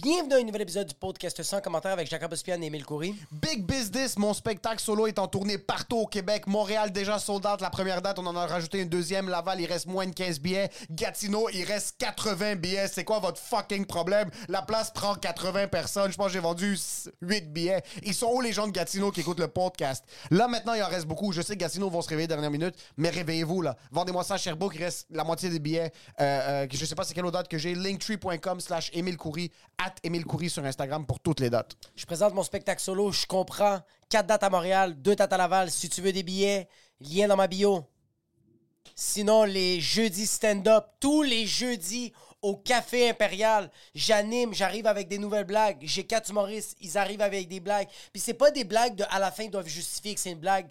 Bienvenue à un nouvel épisode du podcast sans commentaire avec Jacob Ospian et Émile Coury. Big Business, mon spectacle solo est en tournée partout au Québec. Montréal déjà sold la première date, on en a rajouté une deuxième. Laval, il reste moins de 15 billets. Gatineau, il reste 80 billets. C'est quoi votre fucking problème? La place prend 80 personnes. Je pense que j'ai vendu 8 billets. Ils sont où les gens de Gatineau qui écoutent le podcast? Là maintenant, il en reste beaucoup. Je sais que Gatineau vont se réveiller dernière minute, mais réveillez-vous là. Vendez-moi ça à il reste la moitié des billets. Euh, euh, je sais pas c'est quelle autre date que j'ai. Linktree.com slash Émile Coury, at Émile Coury sur Instagram pour toutes les dates. Je présente mon spectacle solo, je comprends. 4 dates à Montréal, 2 dates à Laval. Si tu veux des billets, lien dans ma bio. Sinon, les jeudis stand-up, tous les jeudis au Café Impérial, j'anime, j'arrive avec des nouvelles blagues. J'ai quatre humoristes, ils arrivent avec des blagues. Puis c'est pas des blagues de à la fin ils doivent justifier que c'est une blague.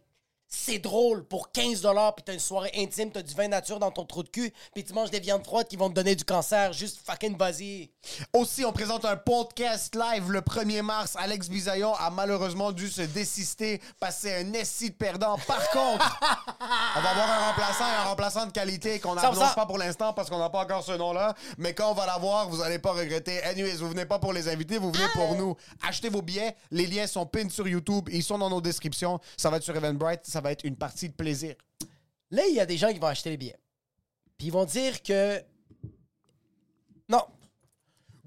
C'est drôle pour 15 dollars puis t'as une soirée intime, t'as du vin nature dans ton trou de cul, puis tu manges des viandes froides qui vont te donner du cancer. Juste fucking vas-y. Aussi, on présente un podcast live le 1er mars. Alex Bisaillon a malheureusement dû se désister, passer un essai de perdant. Par contre, on va avoir un remplaçant et un remplaçant de qualité qu'on 100%. n'annonce pas pour l'instant parce qu'on n'a pas encore ce nom-là. Mais quand on va l'avoir, vous n'allez pas regretter. Anyways, vous venez pas pour les invités, vous venez pour nous. Achetez vos billets. Les liens sont pinned sur YouTube. Ils sont dans nos descriptions. Ça va être sur Eventbrite. Ça va être une partie de plaisir. Là, il y a des gens qui vont acheter les billets. Puis ils vont dire que. Non.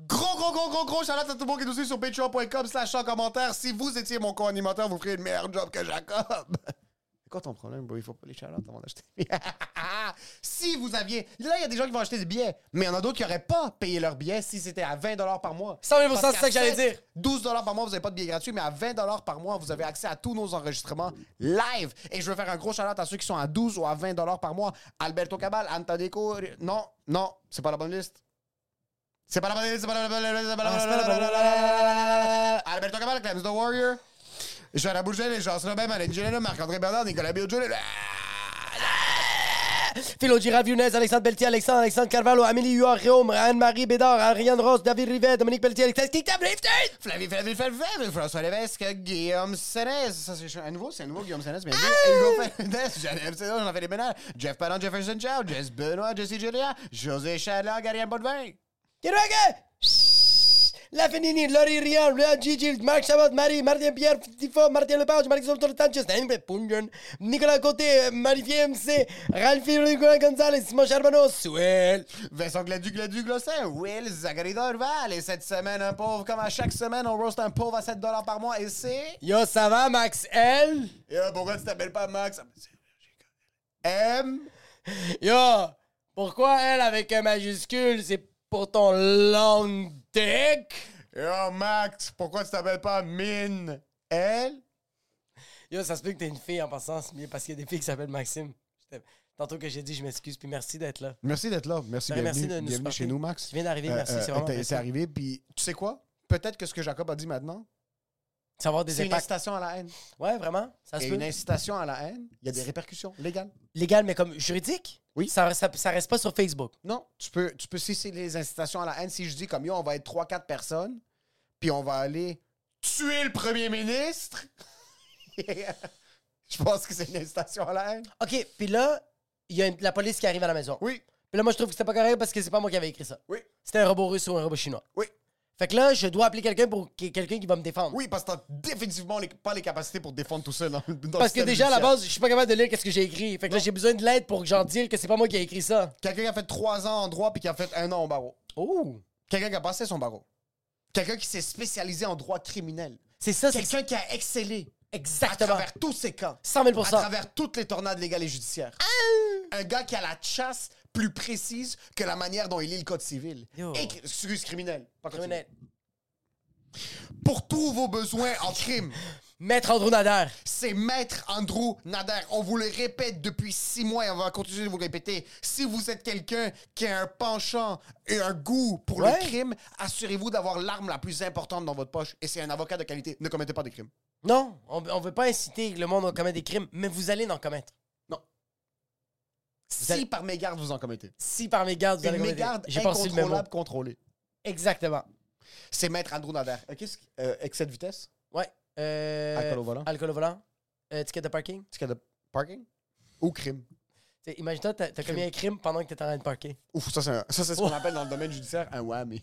Gros, gros, gros, gros, gros shout à tout le monde qui nous suit sur patreon.com slash en commentaire. Si vous étiez mon co-animateur, vous feriez le meilleur job que Jacob. Quoi ton problème, bro? Il faut pas les shout avant d'acheter. si vous aviez... Là, il y a des gens qui vont acheter des billets, mais il y en a d'autres qui n'auraient pas payé leur billet si c'était à 20 par mois. 100 000 Parce c'est ça que j'allais 7, dire. 12 par mois, vous n'avez pas de billet gratuit, mais à 20 par mois, vous avez accès à tous nos enregistrements live. Et je veux faire un gros shout à ceux qui sont à 12 ou à 20 par mois. Alberto Cabal, Antadeco... Non, non, c'est pas la bonne liste. C'est pas la bonne liste, c'est pas la bonne liste, c'est pas la bonne liste, c'est pas la bonne liste. Alberto Cabal, Clems the Warrior. Jean Bourget, Jean Robin, Marine Gélina, Marc-André Bernard, Nicolas Biogel. Philo Girard Younes, Alexandre Pelletier, Alexandre, Alexandre Carvalho, Amélie Huard, Réaume, Anne-Marie Bédard, Ariane Ross, David Rivet, Dominique Pelletier, Alexandre Blifted! Flavie, Flavie, Flavie, Flavie, François Lévesque, Guillaume Sénès. Ça, c'est un nouveau, c'est un nouveau Guillaume Sénès, mais Hugo Fernandez, Jeanne c'est j'en fais des ménages. Jeff Padon, Jefferson Chow, Jess Benoît, Jesse Julia, José Chadlan, Garian Bonvin. Kiroga! La Fenini, Laurie Rian, Gigi, Marc Chabot, Marie, Martin Pierre, Tifo, Martin Lepage, Marc Soltor Sanchez, Nicolas Côté, Marie MC, Ralphie Nicolas Gonzalez, Simon Charbonneau, Swell. Vincent Gladu, Gladu, Glossin, Will, Zachary Dorval. Et cette semaine, un pauvre, comme à chaque semaine, on roast un pauvre à 7 par mois. Et c'est. Yo, ça va, Max L? Euh, pourquoi tu t'appelles pas Max? M. Yo, pourquoi elle avec un majuscule, c'est pour ton long dick? Yo, Max, pourquoi tu t'appelles pas Min? L? Yo, ça se peut que t'es une fille en passant, parce qu'il y a des filles qui s'appellent Maxime. Tantôt que j'ai dit, je m'excuse, puis merci d'être là. Merci d'être là. Merci, Ben, bienvenue, merci de nous bienvenue chez nous, Max. Tu viens d'arriver, Euh, merci, euh, c'est vraiment. C'est arrivé, puis tu sais quoi? Peut-être que ce que Jacob a dit maintenant, Ça va avoir des c'est une impacts. incitation à la haine. Ouais, vraiment, ça se Et peut. une incitation à la haine, il y a des répercussions légales. Légal, mais comme juridique? Oui. Ça, ça, ça reste pas sur Facebook. Non, tu peux, tu peux, si c'est les incitations à la haine, si je dis comme yo, on va être 3-4 personnes, puis on va aller tuer le premier ministre, je pense que c'est une incitation à la haine. OK, puis là, il y a une- la police qui arrive à la maison. Oui. Puis là, moi, je trouve que c'était pas correct parce que c'est pas moi qui avais écrit ça. Oui. C'était un robot russe ou un robot chinois. Oui. Fait que là, je dois appeler quelqu'un pour quelqu'un qui va me défendre. Oui, parce que t'as définitivement les- pas les capacités pour te défendre tout seul dans, dans Parce que système déjà, à la judiciaire. base, je suis pas capable de lire qu'est-ce que j'ai écrit. Fait que là, j'ai besoin de l'aide pour que j'en dise que c'est pas moi qui ai écrit ça. Quelqu'un qui a fait trois ans en droit puis qui a fait un an au barreau. Oh! Quelqu'un qui a passé son barreau. Quelqu'un qui s'est spécialisé en droit criminel. C'est ça, c'est Quelqu'un qui a excellé à exactement. travers tous ces cas. 100 000% À travers toutes les tornades légales et judiciaires. Un gars qui a la chasse plus précise que la manière dont il lit le code civil. Yo. Et, excuse, criminel. Pas Criminel. Pour tous vos besoins en crime, Maître Andrew Nader. c'est Maître Andrew Nader. On vous le répète depuis six mois et on va continuer de vous le répéter. Si vous êtes quelqu'un qui a un penchant et un goût pour Ouais. le crime, assurez-vous d'avoir l'arme la plus importante dans votre poche. Et c'est un avocat de qualité. Ne commettez pas de crimes. Non, on, on veut pas inciter le monde à commettre des crimes, mais vous allez en commettre. Si allez- par mégarde vous en commettez. Si par mégarde, vous allez Une commettre des- mégarde incontrôlable contrôlée. Exactement. C'est Maître Andrew Nader. Que- euh, excès de vitesse? Ouais. Euh, Alcool au volant. Alcool au volant. Euh, ticket de parking? Ticket de parking? Ou crime? T'sais, Imagine-toi, t'as t'as commis un crime pendant que t'étais en train de parker. Ouf, ça c'est un- ça, c'est ce qu'on appelle dans le domaine judiciaire un whammy.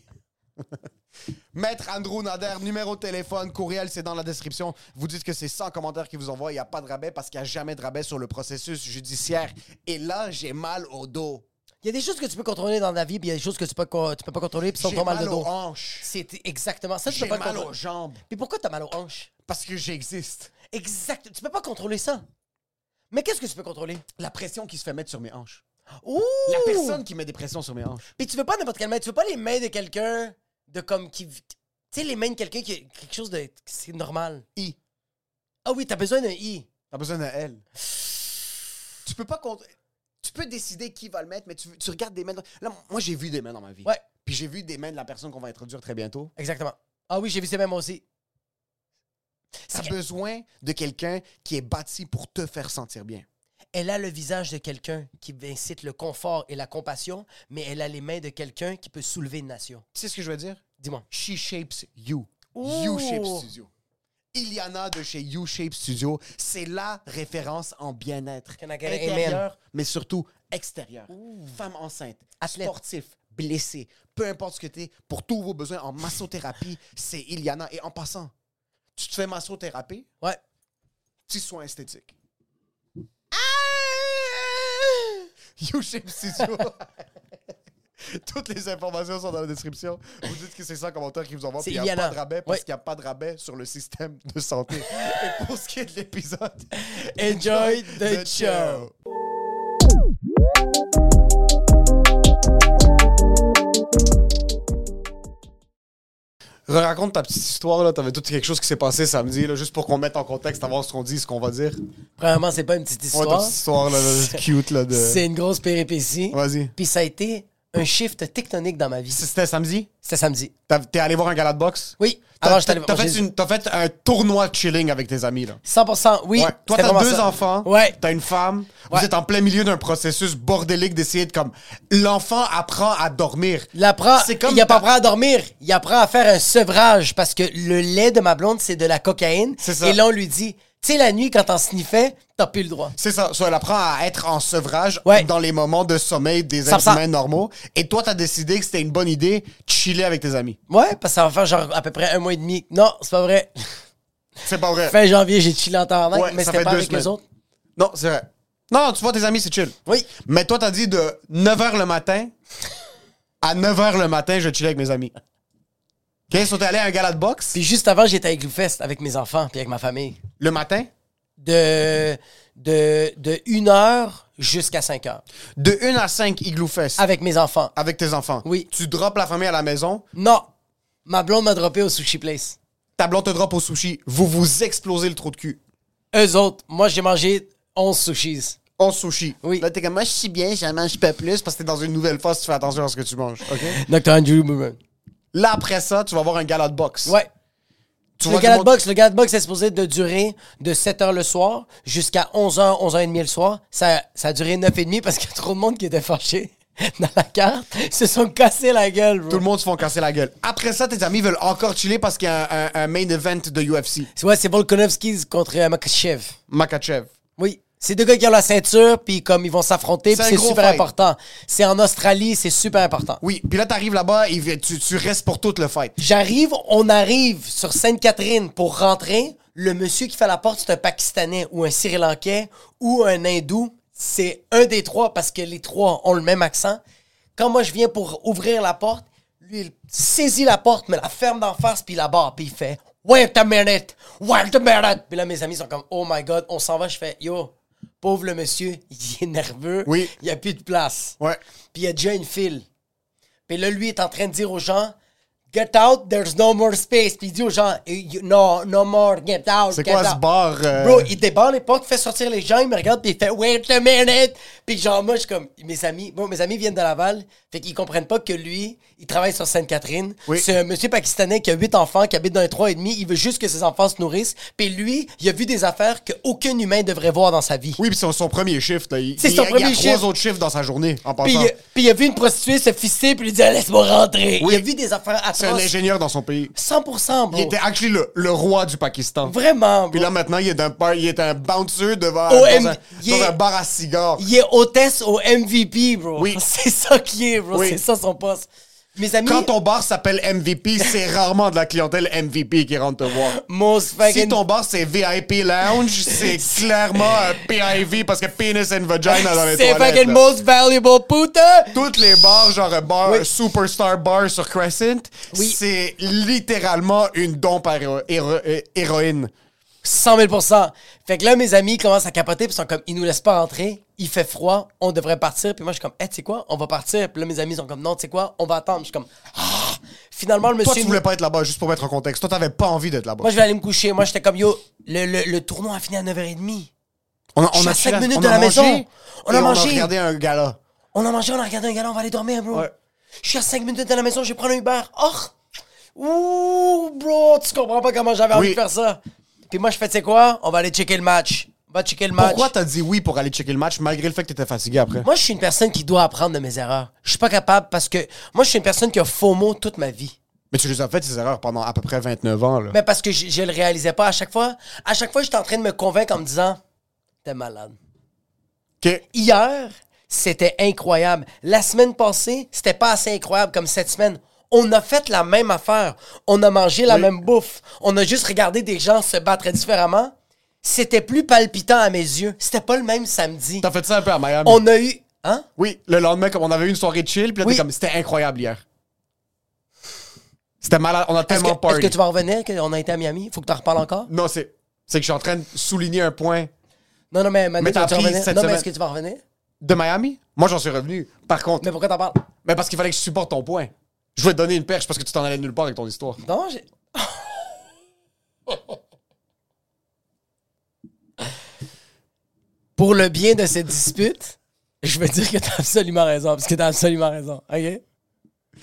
Maître Andrew Nader, numéro de téléphone, courriel, c'est dans la description. Vous dites que c'est 100 commentaires qui vous envoient. Il n'y a pas de rabais parce qu'il n'y a jamais de rabais sur le processus judiciaire. Et là, j'ai mal au dos. Il y a des choses que tu peux contrôler dans la vie, puis il y a des choses que tu peux, tu peux pas contrôler, puis ça ton mal de mal dos. aux hanches. C'est exactement ça, tu peux pas mal aux jambes Puis pourquoi t'as mal aux hanches? parce que j'existe. Exact. Tu peux pas contrôler ça. Mais qu'est-ce que tu peux contrôler? La pression qui se fait mettre sur mes hanches. Ouh! La personne qui met des pressions sur mes hanches. Puis tu veux pas n'importe quelle main. Tu veux pas les mains de quelqu'un de comme qui. Tu sais, les mains de quelqu'un qui a quelque chose de. C'est normal. I. Ah oui, t'as besoin d'un I. T'as besoin d'un L. Tu peux pas contre- Tu peux décider qui va le mettre, mais tu, tu regardes des mains. dans- Là, moi, j'ai vu des mains dans ma vie. Ouais. Puis j'ai vu des mains de la personne qu'on va introduire très bientôt. Exactement. Ah oui, j'ai vu ces mêmes aussi. T'as que- besoin de quelqu'un qui est bâti pour te faire sentir bien. Elle a le visage de quelqu'un qui incite le confort et la compassion, mais elle a les mains de quelqu'un qui peut soulever une nation. Tu sais ce que je veux dire? Dis-moi. She Shapes You. You Shape Studio. Iliana de chez You Shape Studio, c'est la référence en bien-être. Intérieur, mais surtout extérieur. Femme enceinte, Athlète. sportif, blessé, peu importe ce que tu es, pour tous vos besoins en massothérapie, c'est Iliana. Et en passant, tu te fais massothérapie, Ouais. petits soins esthétiques. You Shape Studio. Toutes les informations sont dans la description. Vous dites que c'est ça commentaire qui vous envoie. Puis il n'y a pas de rabais parce qu'il n'y a pas de rabais sur le système de santé. Et pour ce qui est de l'épisode, Enjoy the show. Raconte ta petite histoire, là. T'avais tout quelque chose qui s'est passé samedi, là, juste pour qu'on mette en contexte, avant ce qu'on dit, ce qu'on va dire. Premièrement, c'est pas une petite Ouais, ta histoire. petite histoire, là, là, cute, là, de... C'est une grosse péripétie. Vas-y. Puis ça a été un shift tectonique dans ma vie. C'était samedi? C'était samedi. T'as- T'es allé voir un gala de boxe? Oui. T'as Avant, j'étais allé t'as voir- fait, j'ai- une- t'as fait un tournoi de chilling avec tes amis, là. 100%, oui. Ouais. Toi, c'était t'as vraiment deux ça. enfants. Ouais. T'as une femme. Ouais. Vous êtes en plein milieu d'un processus bordélique d'essayer de comme. L'enfant apprend à dormir. Il apprend, C'est comme il apprend ta- à dormir, il apprend à faire un sevrage parce que le lait de ma blonde, c'est de la cocaïne. C'est ça. Et là, on lui dit, tu sais, la nuit, quand t'en sniffais, t'as plus le droit. C'est ça. Soit elle apprend à être en sevrage Ouais. dans les moments de sommeil des êtres humains normaux. Et toi, t'as décidé que c'était une bonne idée de chiller avec tes amis. Ouais, parce que ça va faire genre à peu près un mois et demi. Non, c'est pas vrai. C'est pas vrai. Fin janvier, j'ai chillé en tabarnak, Ouais, mais ça c'était fait pas avec les semaines. autres. Non, c'est vrai. Non, tu vois, tes amis, c'est chill. Oui. Mais toi, t'as dit de 9h le matin à 9h le matin, je chillais avec mes amis. OK, sont allés à un gala de boxe? Puis juste avant, j'étais avec Gloufest avec mes enfants puis avec ma famille. le matin? De, de, de 1 heure jusqu'à 5 heures. De 1 à 5 Igloo Fest. Avec mes enfants. Avec tes enfants. Oui. Tu drops la famille à la maison? Non. Ma blonde m'a droppé au sushi place. Ta blonde te drop au sushi. Vous vous explosez le trou de cul. Eux autres, moi, j'ai mangé 11 sushis. On sushi. Oui. Là, t'es comme, moi, je suis bien, j'en mange pas plus parce que t'es dans une nouvelle phase, tu fais attention à ce que tu manges. OK? Dr. Andrew Boomer. Là, après ça, tu vas voir un gala de boxe. Ouais. Tu Le vois gala de monde- boxe, le gala de boxe est supposé de durer de 7h le soir jusqu'à 11h, 11h30 le soir. Ça, ça a duré 9h30 parce qu'il y a trop de monde qui était fâché dans la carte. Ils se sont cassés la gueule, bro. Tout le monde se font casser la gueule. Après ça, tes amis veulent encore chiller parce qu'il y a un, un- un main event de UFC. C'est- Ouais, c'est Volkanovski contre euh, Makachev. Makachev. Oui. C'est deux gars qui ont la ceinture, puis comme ils vont s'affronter, C'est puis super fight. important. C'est en Australie, c'est super important. Oui, puis là, t'arrives là-bas, et tu, tu restes pour tout le fight. J'arrive, on arrive sur Sainte-Catherine pour rentrer. Le monsieur qui fait la porte, c'est un Pakistanais ou un Sri Lankais ou un Hindou. C'est un des trois parce que les trois ont le même accent. Quand moi je viens pour ouvrir la porte, lui il saisit la porte, mais la ferme d'en face, puis la barre, puis il fait Wait a minute, wait a minute. Puis là, mes amis sont comme Oh my god, on s'en va. Je fais Yo, pauvre le monsieur, il est nerveux. Oui. Il n'y a plus de place. Ouais. Puis il y a déjà une file. Puis là, lui est en train de dire aux gens, Get out, there's no more space. Puis il dit aux gens, Eh, No, no more, get out. C'est quoi ce out. bar? euh, Bro, il débarre les portes, fait sortir les gens, il me regarde, puis il fait Wait a minute. Puis genre, moi, je suis comme, mes amis, bon, mes amis viennent de Laval, fait qu'ils comprennent pas que lui, il travaille sur Sainte-Catherine. Oui. C'est un monsieur pakistanais qui a huit enfants, qui habite dans un trois et demi, il veut juste que ses enfants se nourrissent. Puis lui, il a vu des affaires qu'aucun humain devrait voir dans sa vie. Oui, puis c'est son premier shift. là. Il, C'est il- son il premier a shift. trois autres shifts dans sa journée, en Puis, passant. il- puis il a vu une prostituée se fisser, puis il dit Laisse-moi rentrer. Oui. Il a vu des affaires C'est un ingénieur dans son pays. 100%, bro. Il était actually le, le roi du Pakistan. Vraiment, bro. Puis là, maintenant, il est un, il est un bouncer devant Au dans, M- un, il dans est- un bar à cigares. Il est hôtesse au MVP, bro. Oui. C'est ça qui est, bro. Oui. C'est ça son poste. Mes amis, Quand ton bar s'appelle MVP, c'est rarement de la clientèle MVP qui rentre te voir. most fucking... Si ton bar c'est VIP Lounge, c'est clairement un PIV parce que penis and vagina dans les C'est toilettes. fucking là. most valuable puta. Toutes les bars, genre bar, Oui. superstar bar sur Crescent, Oui. c'est littéralement une don par héro- héro- euh, héroïne. 100 000% Fait que là, mes amis commencent à capoter, puis ils sont comme, ils nous laissent pas rentrer, il fait froid, on devrait partir. Puis moi, je suis comme, hey, tu sais quoi, on va partir. Puis là, mes amis sont comme, non, tu sais quoi, on va attendre. Je suis comme, ah. Finalement, le Toi, monsieur. tu voulais pas être là-bas, juste pour mettre en contexte. Toi, t'avais pas envie d'être là-bas. Moi, je vais aller me coucher. Moi, j'étais comme, yo, le, le, le tournoi a fini à 9h30. On a, Je suis à tué cinq la- minutes on de a la mangé maison. On a mangé. On a regardé un gala. On a mangé, on a regardé un gala, on va aller dormir, bro. Ouais. Je suis à 5 minutes de la maison, je vais prendre un Uber. Oh! Ouh, bro, tu comprends pas comment j'avais envie de faire ça. Puis moi, je fais, tu sais quoi? On va aller checker le match. On va checker le match. Pourquoi t'as dit oui pour aller checker le match malgré le fait que t'étais fatigué après? Moi, je suis une personne qui doit apprendre de mes erreurs. Je suis pas capable parce que moi, je suis une personne qui a faux mots toute ma vie. Mais tu les as fait, ces erreurs, pendant à peu près 29 ans. Là. Mais parce que je, je le réalisais pas à chaque fois. À chaque fois, j'étais en train de me convaincre en me disant, t'es malade. OK. Hier, c'était incroyable. La semaine passée, c'était pas assez incroyable comme cette semaine. On a fait la même affaire. On a mangé la Oui. même bouffe. On a juste regardé des gens se battre différemment. C'était plus palpitant à mes yeux. C'était pas le même samedi. T'as fait ça un peu à Miami. On a eu. Hein? Oui, le lendemain, comme on avait eu une soirée chill, puis là, Oui. comme, c'était incroyable hier. C'était malade, on a Est-ce tellement est-ce party. que tu vas revenir qu'on a été à Miami? Faut que tu en reparles encore? Non, c'est, c'est que je suis en train de souligner un point Non, non, mais Manu, Mais appris revenir? cette Non, mais est-ce que tu vas revenir? de Miami? Moi, j'en suis revenu. Par contre, Mais mais, pourquoi t'en parles? parce qu'il fallait que je supporte ton point. Je voulais te donner une perche parce que tu t'en allais nulle part avec ton histoire. Non, j'ai. Pour le bien de cette dispute, je veux dire que t'as absolument raison, parce que t'as absolument raison. OK?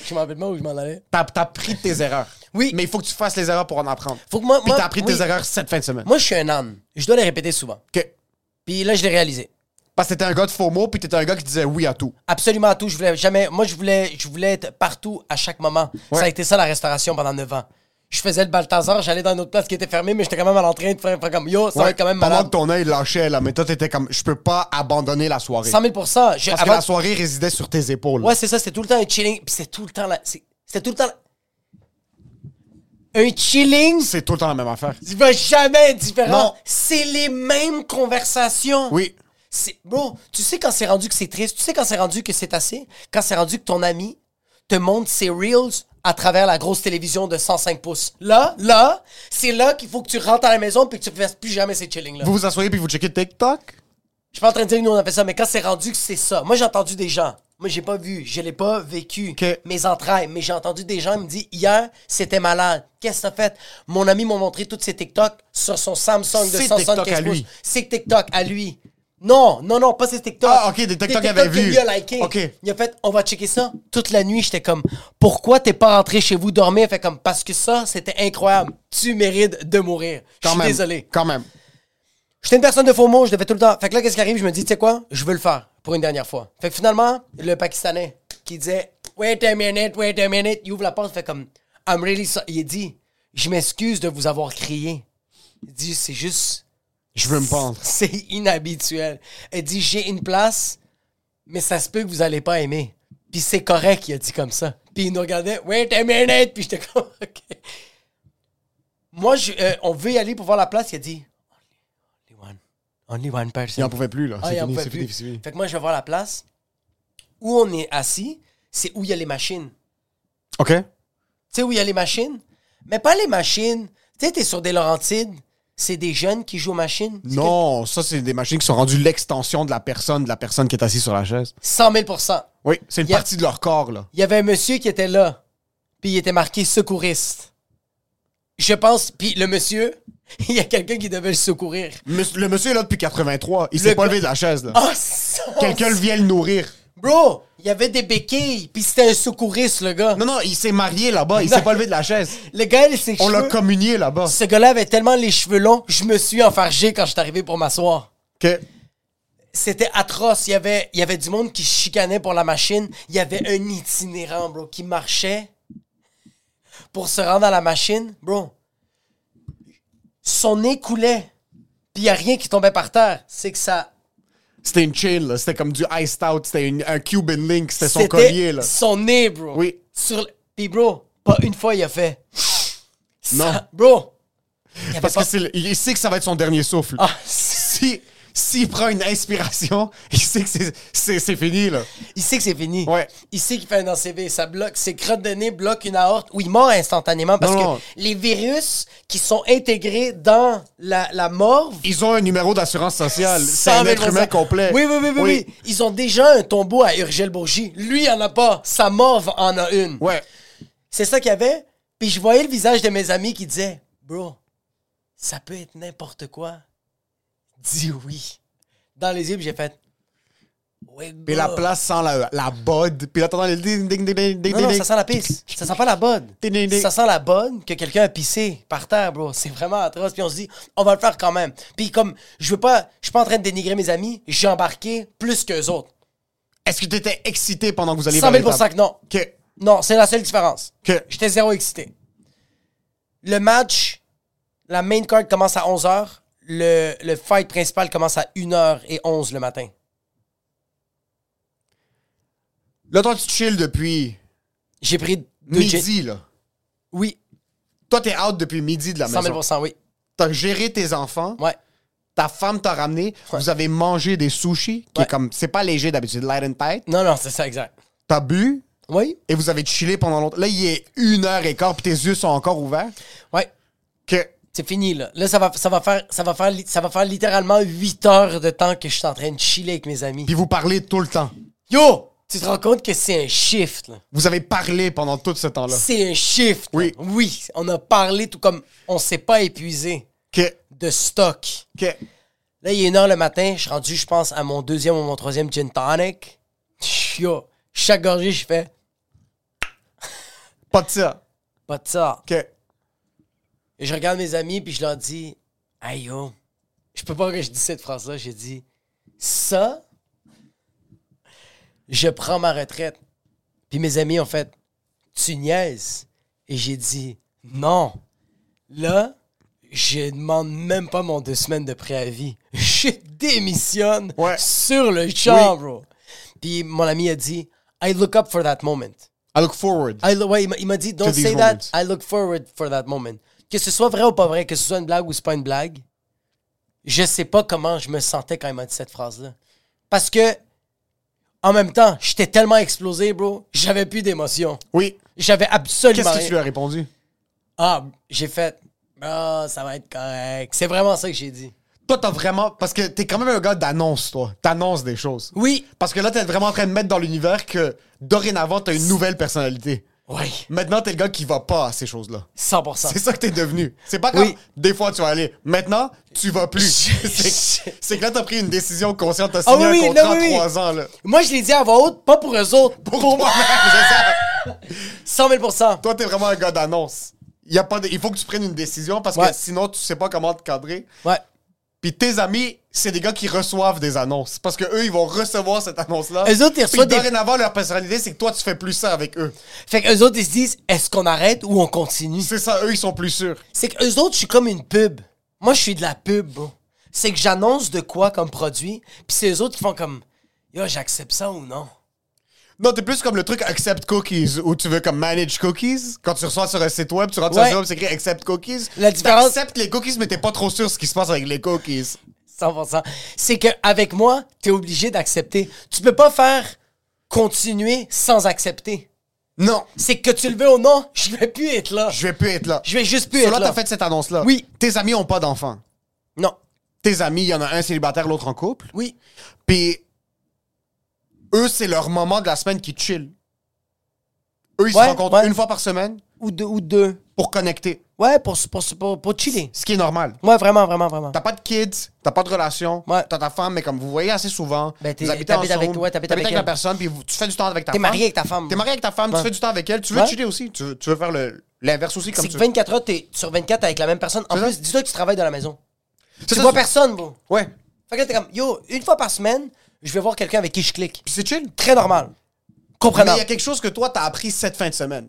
Je m'en rappelle pas où je m'en allais. T'as, appris de tes erreurs. Oui. Mais il faut que tu fasses les erreurs pour en apprendre. Faut que moi. Puis moi- t'as appris oui. tes erreurs cette fin de semaine. Moi, je suis un âne. Je dois les répéter souvent. OK. Puis là, je l'ai réalisé. Parce que t'étais un gars de faux mots, puis t'étais un gars qui disait oui à tout. Absolument à tout. Je voulais jamais. Moi, je voulais, je voulais être partout à chaque moment. Ouais. Ça a été ça la restauration pendant 9 ans. Je faisais le Balthazar, j'allais dans une autre place qui était fermée, mais j'étais quand même en train de faire, faire comme yo, ça va Ouais. être quand même Pendant malade. que ton œil lâchait, là. Mais toi, t'étais comme, je peux pas abandonner la soirée. 100 000 Je- Parce que avant- la soirée résidait sur tes épaules. Ouais, c'est ça, c'était tout le temps un chilling. Puis c'était tout le temps là. c'est- C'était tout le temps là. Un chilling, C'est tout le temps la même affaire. tu vas jamais être différent. Non. C'est les mêmes conversations. Oui. Bro, tu sais quand c'est rendu que c'est triste, tu sais quand c'est rendu que c'est assez, quand c'est rendu que ton ami te montre ses reels à travers la grosse télévision de 105 pouces. Là, là, c'est là qu'il faut que tu rentres à la maison puis que tu ne fasses plus jamais ces chillings-là. Vous vous asseyez puis vous checkez TikTok? Je suis pas en train de dire que nous on a fait ça, mais quand c'est rendu que c'est ça. Moi j'ai entendu des gens. Moi j'ai pas vu, je l'ai pas vécu. Mes entrailles, mais j'ai entendu des gens me dire hier c'était malade. Qu'est-ce que t'as fait? Mon ami m'a montré tous ses TikTok sur son Samsung de Ses 175 TikTok à pouces. C'est TikTok à lui. Non, non, non, pas ses TikTok. Ah, ok, des TikTok qu'il avait vus. lui a liké. Ok. Il a fait, on va checker ça. Toute la nuit, j'étais comme, pourquoi t'es pas rentré chez vous dormir? Il fait comme, parce que ça, c'était incroyable. Tu mérites de mourir. Je suis désolé. Quand même. J'étais une personne de faux mots, je devais tout le temps. Fait que là, qu'est-ce qui arrive? Je me dis, tu sais quoi? Je veux le faire pour une dernière fois. Fait que finalement, le Pakistanais qui disait, wait a minute, wait a minute, il ouvre la porte, fait comme, I'm really sorry. Il dit, je m'excuse de vous avoir crié. Il dit, c'est juste, Je veux me pendre. C'est inhabituel. Elle dit J'ai une place, mais ça se peut que vous allez pas aimer. Puis c'est correct, il a dit comme ça. Puis il nous regardait Wait a minute. Puis j'étais comme OK. Moi, je- euh, on veut y aller pour voir la place. Il a dit Only one. Only one person. Il en pouvait plus, là. Ah, c'est fini, c'est fini, fini. Fait que moi, je vais voir la place. Où on est assis, c'est où il y a les machines. OK. Tu sais où il y a les machines? Mais pas les machines. Tu sais, t'es sur des Laurentides, c'est des jeunes qui jouent aux machines? Non, ça, c'est des machines qui sont rendues l'extension de la personne, de la personne qui est assise sur la chaise. que 100 000 Oui, c'est une a- partie de leur corps, là. Il y avait un monsieur qui était là, puis il était marqué secouriste. Je pense, puis le monsieur, il y a quelqu'un qui devait le secourir. Le monsieur est là depuis 83. Il s'est pas levé de la chaise, là. Ça- Quelqu'un vient le nourrir. Bro, il y avait des béquilles, puis c'était un secouriste, le gars. Non, non, il s'est marié là-bas. Il s'est pas levé de la chaise. Le gars, il ses On l'a communié là-bas. Ce gars-là avait tellement les cheveux longs, je me suis enfargé quand je suis arrivé pour m'asseoir. Que? C'était atroce. Il y, avait, il y avait du monde qui chicanait pour la machine. Il y avait un itinérant, bro, qui marchait pour se rendre à la machine. Bro, son nez coulait. Puis il n'y a rien qui tombait par terre. C'est que ça... c'était une chill, là. C'était comme du iced out. C'était un Cuban link. C'était son collier, là. son nez, bro. Oui. Sur Puis bro, pas une fois il a fait... Non. Ça- Bro. Parce pas- que c'est le- il sait que ça va être son dernier souffle. Ah, Si, s'il prend une inspiration, il sait que c'est- fini, là. Il sait que c'est fini. Ouais. Il sait qu'il fait un ACV. Ça bloque. Ses crottes de nez bloquent une aorte où il meurt instantanément parce Non, que les virus qui sont intégrés dans la, la morve. Ils ont un numéro d'assurance sociale. C'est un 100 000 être humain complet. Oui, oui, oui, oui, oui. Ils ont déjà un tombeau à Urgel-Bourgie. Lui, il en a pas. Sa morve en a une. Ouais. C'est ça qu'il y avait. Puis je voyais le visage de mes amis qui disaient Bro, ça peut être n'importe quoi. Dis oui. Dans les yeux, puis j'ai fait. Puis la place sans la, la. Puis là, t'entends le ding, ding, ding, ding, ding, Non, non, ça sent la pisse. Ça sent pas la bonne. Ça sent la bonne que quelqu'un a pissé par terre, bro. C'est vraiment atroce. Puis on se dit, on va le faire quand même. Puis comme, je veux pas, je suis pas en train de dénigrer mes amis, j'ai embarqué plus qu'eux autres. Est-ce que t'étais excité pendant que vous alliez 100 vers 000 l'étape? que non. Que, Non, c'est la seule différence. que, J'étais zéro excité. Le match, la main card commence à 11h. Le, le fight principal commence à 1h11 le matin. là, toi, tu chill depuis J'ai pris deux midi, là. Oui, Toi, t'es out depuis midi de la 100 maison. 000% oui. T'as géré tes enfants. Ouais. Ta femme t'a ramené. Ouais. Vous avez mangé des sushis, qui Ouais. est comme... C'est pas léger d'habitude, light and tight. Non, non, c'est ça, exact. T'as bu, Oui, et vous avez chillé pendant longtemps. Là, il est une heure et quart, puis tes yeux sont encore ouverts? ouais. Que... C'est fini, là. Là, ça va, ça, va faire, ça, va faire, li- ça va faire littéralement 8 heures de temps que je suis en train de chiller avec mes amis. Puis vous parlez tout le temps. Yo! Tu te rends compte que c'est un shift, là. Vous avez parlé pendant tout ce temps-là. C'est un shift. là. Oui. Oui, on a parlé tout comme... On s'est pas épuisé Que... de stock. Que... Là, il est une heure le matin. Je suis rendu, je pense, à mon deuxième ou mon troisième gin tonic. Yo! Chaque gorgée, je fais... Pas de ça. Pas de ça. Que... Et je regarde mes amis, puis je leur dis... Aïe, yo! Je peux pas que je dise cette phrase-là. J'ai dit... Ça... Je prends ma retraite. Puis mes amis ont fait... Tu niaises. Et j'ai dit... Non. Là, je demande même pas mon deux semaines de préavis. Je démissionne Ouais. sur le champ, Oui. bro. Puis mon ami a dit... I look up for that moment. I look forward. I, lo- ouais, il m'a- dit, don't say that. I look forward for that moment. Que ce soit vrai ou pas vrai, que ce soit une blague ou c'est pas une blague, je sais pas comment je me sentais quand il m'a dit cette phrase-là. Parce que, en même temps, j'étais tellement explosé, bro, j'avais plus d'émotion. Oui. J'avais absolument Qu'est-ce que tu lui as répondu? Ah, j'ai fait, ah, ça va être correct. C'est vraiment ça que j'ai dit. Toi, t'as vraiment... Parce que t'es quand même un gars d'annonce, toi. T'annonces des choses. Oui. Parce que là, t'es vraiment en train de mettre dans l'univers que dorénavant, t'as une nouvelle personnalité. Oui. Maintenant, t'es le gars qui va pas à ces choses-là. 100%. C'est ça que t'es devenu. C'est pas comme Oui. des fois tu vas aller. Maintenant, tu vas plus. C'est que là, t'as pris une décision consciente. T'as Ah signé oui, un contrat non, oui, ans. Là. Moi, je l'ai dit à voix haute, pas pour eux autres. Pour toi-même, c'est ça. 100 000 Toi, t'es vraiment un gars d'annonce. Il, y a pas de- Il faut que tu prennes une décision parce Ouais. que sinon, tu sais pas comment te cadrer. Ouais. Puis tes amis, c'est des gars qui reçoivent des annonces. Parce que eux, ils vont recevoir cette annonce-là. Eux autres, ils Puis reçoivent des- dorénavant, leur personnalité, c'est que toi, tu fais plus ça avec eux. Fait qu'eux autres, ils se disent, est-ce qu'on arrête ou on continue? C'est ça, eux, ils sont plus sûrs. C'est que eux autres, je suis comme une pub. Moi, je suis de la pub, bro. c'est que j'annonce de quoi comme produit, puis c'est eux autres qui font comme Yo, j'accepte ça ou non? Non, t'es plus comme le truc accept cookies, où tu veux comme manage cookies. Quand tu reçois sur un site web, tu rentres sur un site web, c'est écrit accept cookies. La différence- T'acceptes les cookies, mais t'es pas trop sûr ce qui se passe avec les cookies. 100%. C'est qu'avec moi, t'es obligé d'accepter. Tu peux pas faire continuer sans accepter. Non, C'est que tu le veux ou non, je vais plus être là. je vais plus être là. Je vais juste plus être là, là. t'as fait cette annonce-là. Oui. Tes amis ont pas d'enfants. Non. Tes amis, il y en a un célibataire, l'autre en couple. Oui. Puis eux, c'est leur moment de la semaine qui chill. Eux, ils Ouais, se rencontrent ouais. une fois par semaine Ou deux. Ou deux. pour connecter. Ouais, pour, pour, pour, pour chiller. Ce qui est normal. Ouais, vraiment, vraiment, vraiment. T'as pas de kids, t'as pas de relation, Ouais. t'as ta femme, mais comme vous voyez assez souvent, Ben, t'es- vous habitez t'habites ensemble, avec- ouais, t'habites avec la elle. personne, puis tu fais du temps avec ta T'es femme. marié avec ta femme. T'es marié avec ta femme, Ouais. tu fais du temps avec elle, tu veux Ouais. chiller aussi, tu veux, tu veux faire le- l'inverse aussi comme C'est tu que veux. 24 heures, t'es sur 24 avec la même personne. En plus, dis-toi que tu travailles dans la maison. Tu vois personne, bro. Ouais, Fait que là, t'es comme, yo, une fois par semaine, je vais voir quelqu'un avec qui je clique. puis c'est chill. Très normal. Mais il Comprenable. y a quelque chose que toi, t'as appris cette fin de semaine.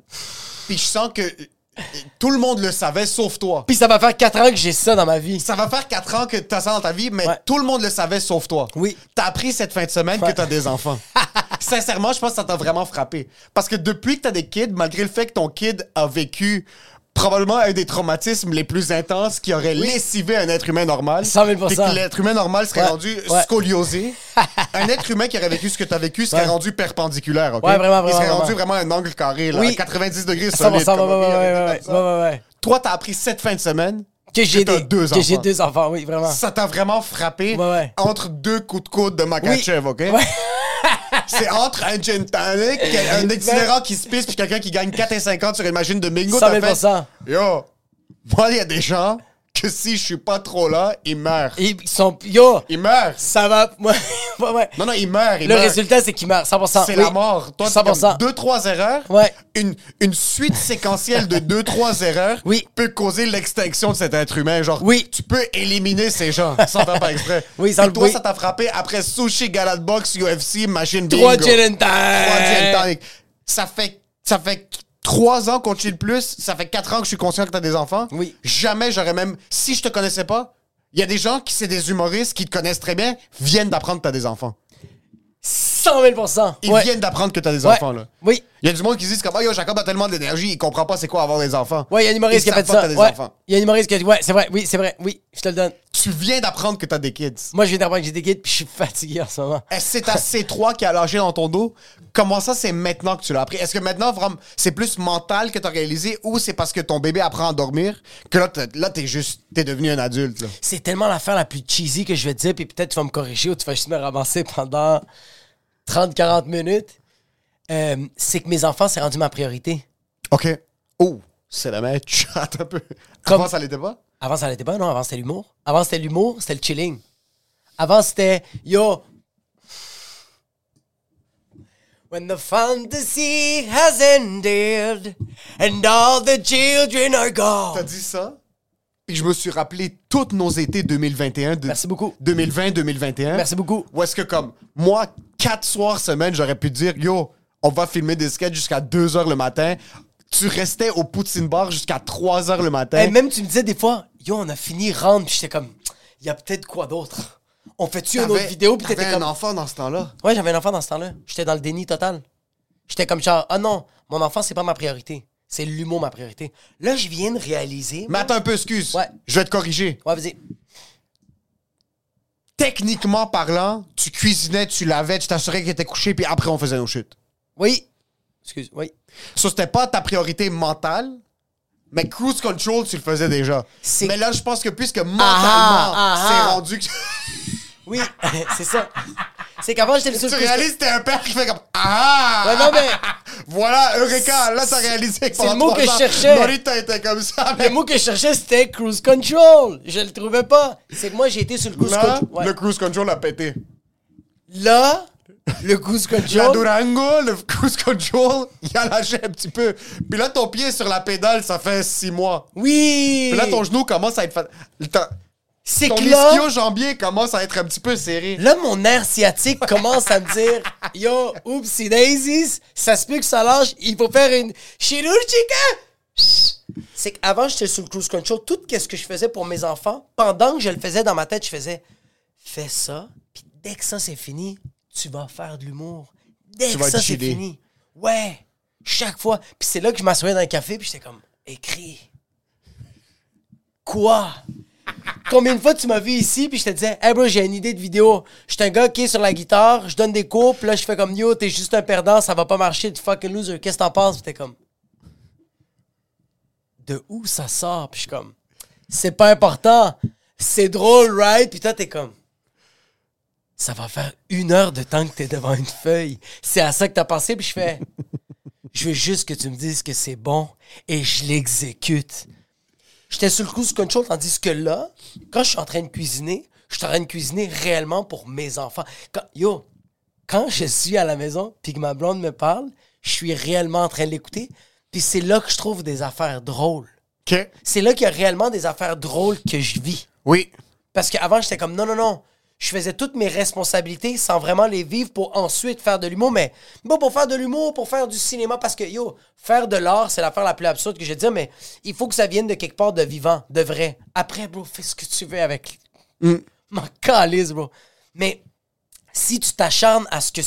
Puis je sens que euh, tout le monde le savait, sauf toi. Puis ça va faire 4 ans que j'ai ça dans ma vie. Ça va faire 4 ans que t'as ça dans ta vie, mais Ouais. tout le monde le savait, sauf toi. Oui. T'as appris cette fin de semaine Ouais. que t'as des enfants. Sincèrement, je pense que ça t'a vraiment frappé. Parce que depuis que t'as des kids, malgré le fait que ton kid a vécu probablement un des traumatismes les plus intenses qui aurait lessivé un être humain normal. 100 000 Puis que l'être humain normal serait Ouais. rendu Ouais. scoliosé. un être humain qui aurait vécu ce que t'as vécu serait Ouais. rendu perpendiculaire, OK? Ouais, vraiment, Il serait vraiment, rendu vraiment. vraiment un angle carré, là, Oui. à 90 degrés 100%, solide. Toi, t'as appris cette fin de semaine Que j'ai t'as des, deux que j'ai enfants. deux enfants, oui, vraiment. ça t'a vraiment frappé Ouais, ouais. entre deux coups de coude de Makachev, OK? Ouais. C'est entre un gin tonic, un itinérant qui se pisse puis quelqu'un qui gagne 4,50 sur une machine de bingo. 100 t'as 000 fait, Yo, moi, il y a des gens que si je suis pas trop là, ils meurent. Ils sont. Yo, Ils meurent. ça va. Ouais, ouais. Non, non, ils meurent. Ils Le meurent. résultat, c'est qu'ils meurent. 100%. c'est oui. la mort. Toi, 100%. c'est comme deux, trois erreurs. Ouais. Une, une suite séquentielle de deux, trois erreurs Oui. peut causer l'extinction de cet être humain. Genre, Oui. tu peux éliminer ces gens sans faire pas exprès. Oui, sans Et toi, ça t'a frappé après sushi, galade box, UFC, machine bingo. Trois gin and Trois gin tonic. tonic. Ça fait, ça fait trois ans qu'on chill plus. Ça fait quatre ans que je suis conscient que t'as des enfants. Oui. Jamais j'aurais même... Si je te connaissais pas, il y a des gens qui, c'est des humoristes, qui te connaissent très bien, viennent d'apprendre que t'as des enfants. 100 000 Ils ouais. viennent d'apprendre que t'as des Ouais. enfants, là. Oui. Il y a du monde qui se dit comme, oh, yo, Jacob a tellement d'énergie, il comprend pas c'est quoi avoir des enfants. Ouais, il y a un humoriste qui a fait ça. Ouais. Il y a un humoriste qui a dit Ouais, c'est vrai, oui, c'est vrai, oui, je te le donne. Tu viens d'apprendre que t'as des kids. Moi, je viens d'apprendre que j'ai des guides, puis je suis fatigué en ce moment. Est-ce que c'est ta C3 qui a lâché dans ton dos? Comment ça, c'est maintenant que tu l'as appris? Est-ce que maintenant, vraiment, c'est plus mental que t'as réalisé ou c'est parce que ton bébé apprend à dormir que là, t'es, là, t'es juste, t'es devenu un adulte? C'est tellement l'affaire la plus cheesy que je vais te dire, puis peut-être tu vas me corriger ou tu vas juste me ramasser pendant 30-40 minutes. Euh, c'est que mes enfants, c'est rendu ma priorité. OK. Oh, c'est la match. Attends un peu. Comme- Avant, ça l'était pas? Avant, ça l'était pas, non? Avant, c'était l'humour. Avant, c'était l'humour, c'était le chilling. Avant, c'était Yo. When the fantasy has ended and all the children are T'as gone. dit ça? Puis je me suis rappelé toutes nos étés 2021. de- Merci beaucoup. 2020-2021. Merci beaucoup. Où est-ce que, comme, moi, quatre soirs semaine, j'aurais pu dire, yo, on va filmer des sketchs jusqu'à 2 h le matin. Tu restais au Poutine Bar jusqu'à 3 h le matin. Et même, tu me disais des fois, Yo, on a fini rentre, puis j'étais comme, il y a peut-être quoi d'autre? On fait-tu une autre vidéo, puis t'étais comme. un enfant dans ce temps-là. Ouais, j'avais un enfant dans ce temps-là. J'étais dans le déni total. J'étais comme genre, ah non, mon enfant, c'est pas ma priorité. C'est l'humour ma priorité. Là, je viens de réaliser. Mais attends un peu, excuse. Ouais. Je vais te corriger. Ouais, vas-y. Techniquement parlant, tu cuisinais, tu lavais, tu t'assurais qu'il était couché, puis après, on faisait nos chutes. Oui. Excuse, oui. Ça, c'était pas ta priorité mentale, mais cruise control, tu le faisais déjà. C'est- Mais là, je pense que puisque mentalement, ah, c'est ah. rendu que. Oui, c'est ça. C'est qu'avant, j'étais le seul tu réalises t'es un père qui fait comme Ah! Ouais, non, mais Voilà, Eureka! Là, t'as réalisé que c'est le mot que je cherchais. Norita était comme ça. le Mais mot que je cherchais, c'était cruise control. Je le trouvais pas. C'est que moi, j'ai été sur le cruise là, control. Ouais. le cruise control a pété. Là, le cruise La control. Durango, le cruise control, il a lâché un petit peu. Puis là, ton pied sur la pédale, ça fait six mois. Oui. Puis là, ton genou commence à être... fa- C'est Ton que là, ischio-jambier commence à être un petit peu serré. là, mon nerf sciatique commence à me dire Yo, oupsie daisies, ça se peut que ça lâche, il faut faire une chirurgica. c'est qu'avant, j'étais sur le cruise control. Tout ce que je faisais pour mes enfants, pendant que je le faisais dans ma tête, je faisais fais ça, puis dès que ça c'est fini, tu vas faire de l'humour. Dès Tu que ça c'est fini. Ouais, chaque fois. Puis c'est là que je m'assoyais dans un café, puis j'étais comme écrit. Quoi? Combien de fois tu m'as vu ici, puis je te disais, hey bro, j'ai une idée de vidéo. Je suis un gars qui est sur la guitare, je donne des cours, puis là, je fais comme yo, t'es juste un perdant, ça va pas marcher, tu fucking loser, qu'est-ce que t'en penses? Puis t'es comme, de où ça sort? Puis je suis comme, c'est pas important, c'est drôle, right? Puis toi, t'es comme, ça va faire une heure de temps que t'es devant une feuille. C'est à ça que t'as pensé, puis je fais, je veux juste que tu me dises que c'est bon et je l'exécute. J'étais sur le cruise control, tandis que là, quand je suis en train de cuisiner, je suis en train de cuisiner réellement pour mes enfants. Quand, yo, quand je suis à la maison puis que ma blonde me parle, je suis réellement en train de l'écouter. Puis c'est là que je trouve des affaires drôles. C'est là qu'il y a réellement des affaires drôles que je vis. Oui. Parce qu'avant, j'étais comme non, non, non. Je faisais toutes mes responsabilités sans vraiment les vivre pour ensuite faire de l'humour. Mais bon, pour faire de l'humour, pour faire du cinéma, parce que yo, faire de l'art, c'est l'affaire la plus absurde que je vais dire, mais il faut que ça vienne de quelque part de vivant, de vrai. Après, bro, fais ce que tu veux avec. M'en calisse, bro. Mais si tu t'acharnes à ce que,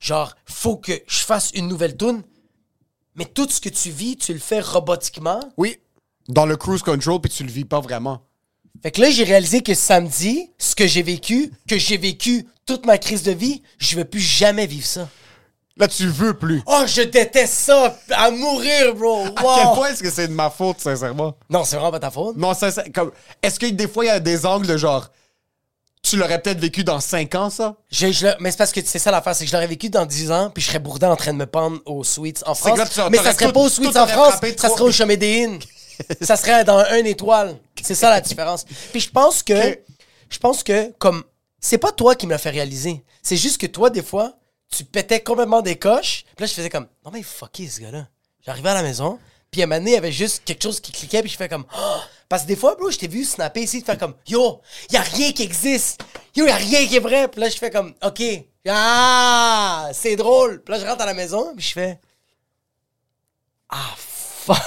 genre, faut que je fasse une nouvelle tune, mais tout ce que tu vis, tu le fais robotiquement? Oui. Dans le cruise control, puis tu le vis pas vraiment. Fait que là, j'ai réalisé que samedi, ce que j'ai vécu, que j'ai vécu toute ma crise de vie, je veux plus jamais vivre ça. Là, tu veux plus. Oh, je déteste ça à mourir, bro. À quel Wow. point est-ce que c'est de ma faute, sincèrement? Non, c'est vraiment pas ta faute. Non, c'est comme. Est-ce que des fois, il y a des angles de genre. Tu l'aurais peut-être vécu dans 5 ans, ça? Je- je le- mais c'est parce que c'est ça l'affaire, c'est que je l'aurais vécu dans 10 ans, puis je serais bourdin en train de me pendre aux Sweets en que France. là, tu- mais ça serait tout- pas aux Sweets en France, ça serait au Chemin des Innes. ça serait dans un étoile. C'est ça la différence. Puis je pense que, je pense que, comme, c'est pas toi qui me l'a fait réaliser. C'est juste que toi, des fois, tu pétais complètement des coches. Puis là, je faisais comme, non mais fucké ce gars-là. J'arrivais à la maison, puis à un moment donné, il y avait juste quelque chose qui cliquait, puis je fais comme, Oh! parce que des fois, bro, je t'ai vu snapper ici, de faire comme, yo, y a rien qui existe. Yo, y a rien qui est vrai. Puis là, je fais comme, ok, ah, c'est drôle. Puis là, je rentre à la maison, puis je fais, ah, fuck.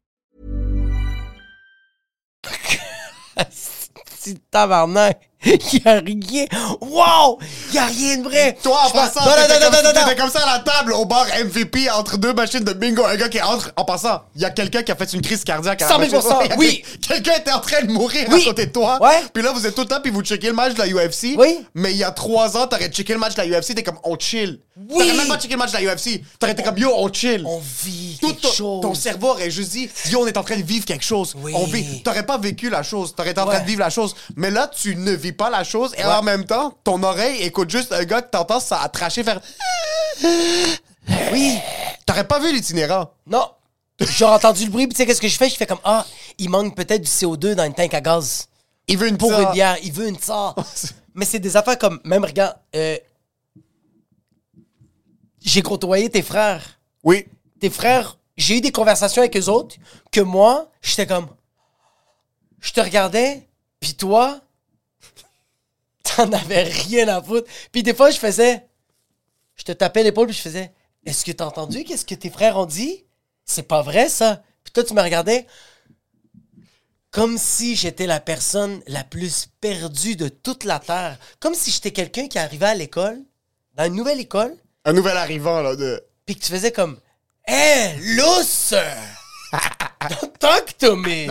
Si tabarnak, y a rien. Wow! Y a rien de vrai. Toi, en passant, Non, non, t'étais non, comme, non, non, t'étais non. comme ça à la table au bar MVP entre deux machines de bingo. Un gars qui entre. En passant, il y a quelqu'un qui a fait une crise cardiaque à la 100 000 machine. Il y a oui. quel- Quelqu'un était en train de mourir Oui. à côté de toi. Ouais. Puis là, vous êtes tout le temps, puis vous checkez le match de la UFC. Oui. Mais il y a trois ans, t'aurais checké le match de la UFC, t'es comme, on chill. Oui. T'aurais même pas checké le match de la UFC. T'aurais été comme, yo, on chill. On vit Tout quelque ton, chose. ton cerveau aurait juste dit, yo, on est en train de vivre quelque chose. Oui. On vit. T'aurais pas vécu la chose. T'aurais été en train Ouais. de vivre la chose. Mais là, tu ne vis pas la chose. Et Ouais. en même temps, ton oreille écoute juste un gars que t'entends ça a traché faire. Oui. T'aurais pas vu l'itinérant. Non. J'ai entendu le bruit, puis tu sais, qu'est-ce que je fais? Je fais comme, ah, il manque peut-être du CO2 dans une tank à gaz. Il veut une Pour une bière, il veut une tsar. Mais c'est des affaires comme, même, regarde, euh, j'ai côtoyé tes frères. Oui. Tes frères, j'ai eu des conversations avec eux autres que moi, j'étais comme, je te regardais, puis toi, avais rien à foutre. Puis des fois, je faisais, je te tapais l'épaule, puis je faisais, est-ce que t'as entendu qu'est-ce que tes frères ont dit? C'est pas vrai, ça. Puis toi, tu me regardais comme si j'étais la personne la plus perdue de toute la Terre. Comme si j'étais quelqu'un qui arrivait à l'école, dans une nouvelle école, Un nouvel arrivant, là, de. puis que tu faisais comme Hé, lousse! Don't talk to me!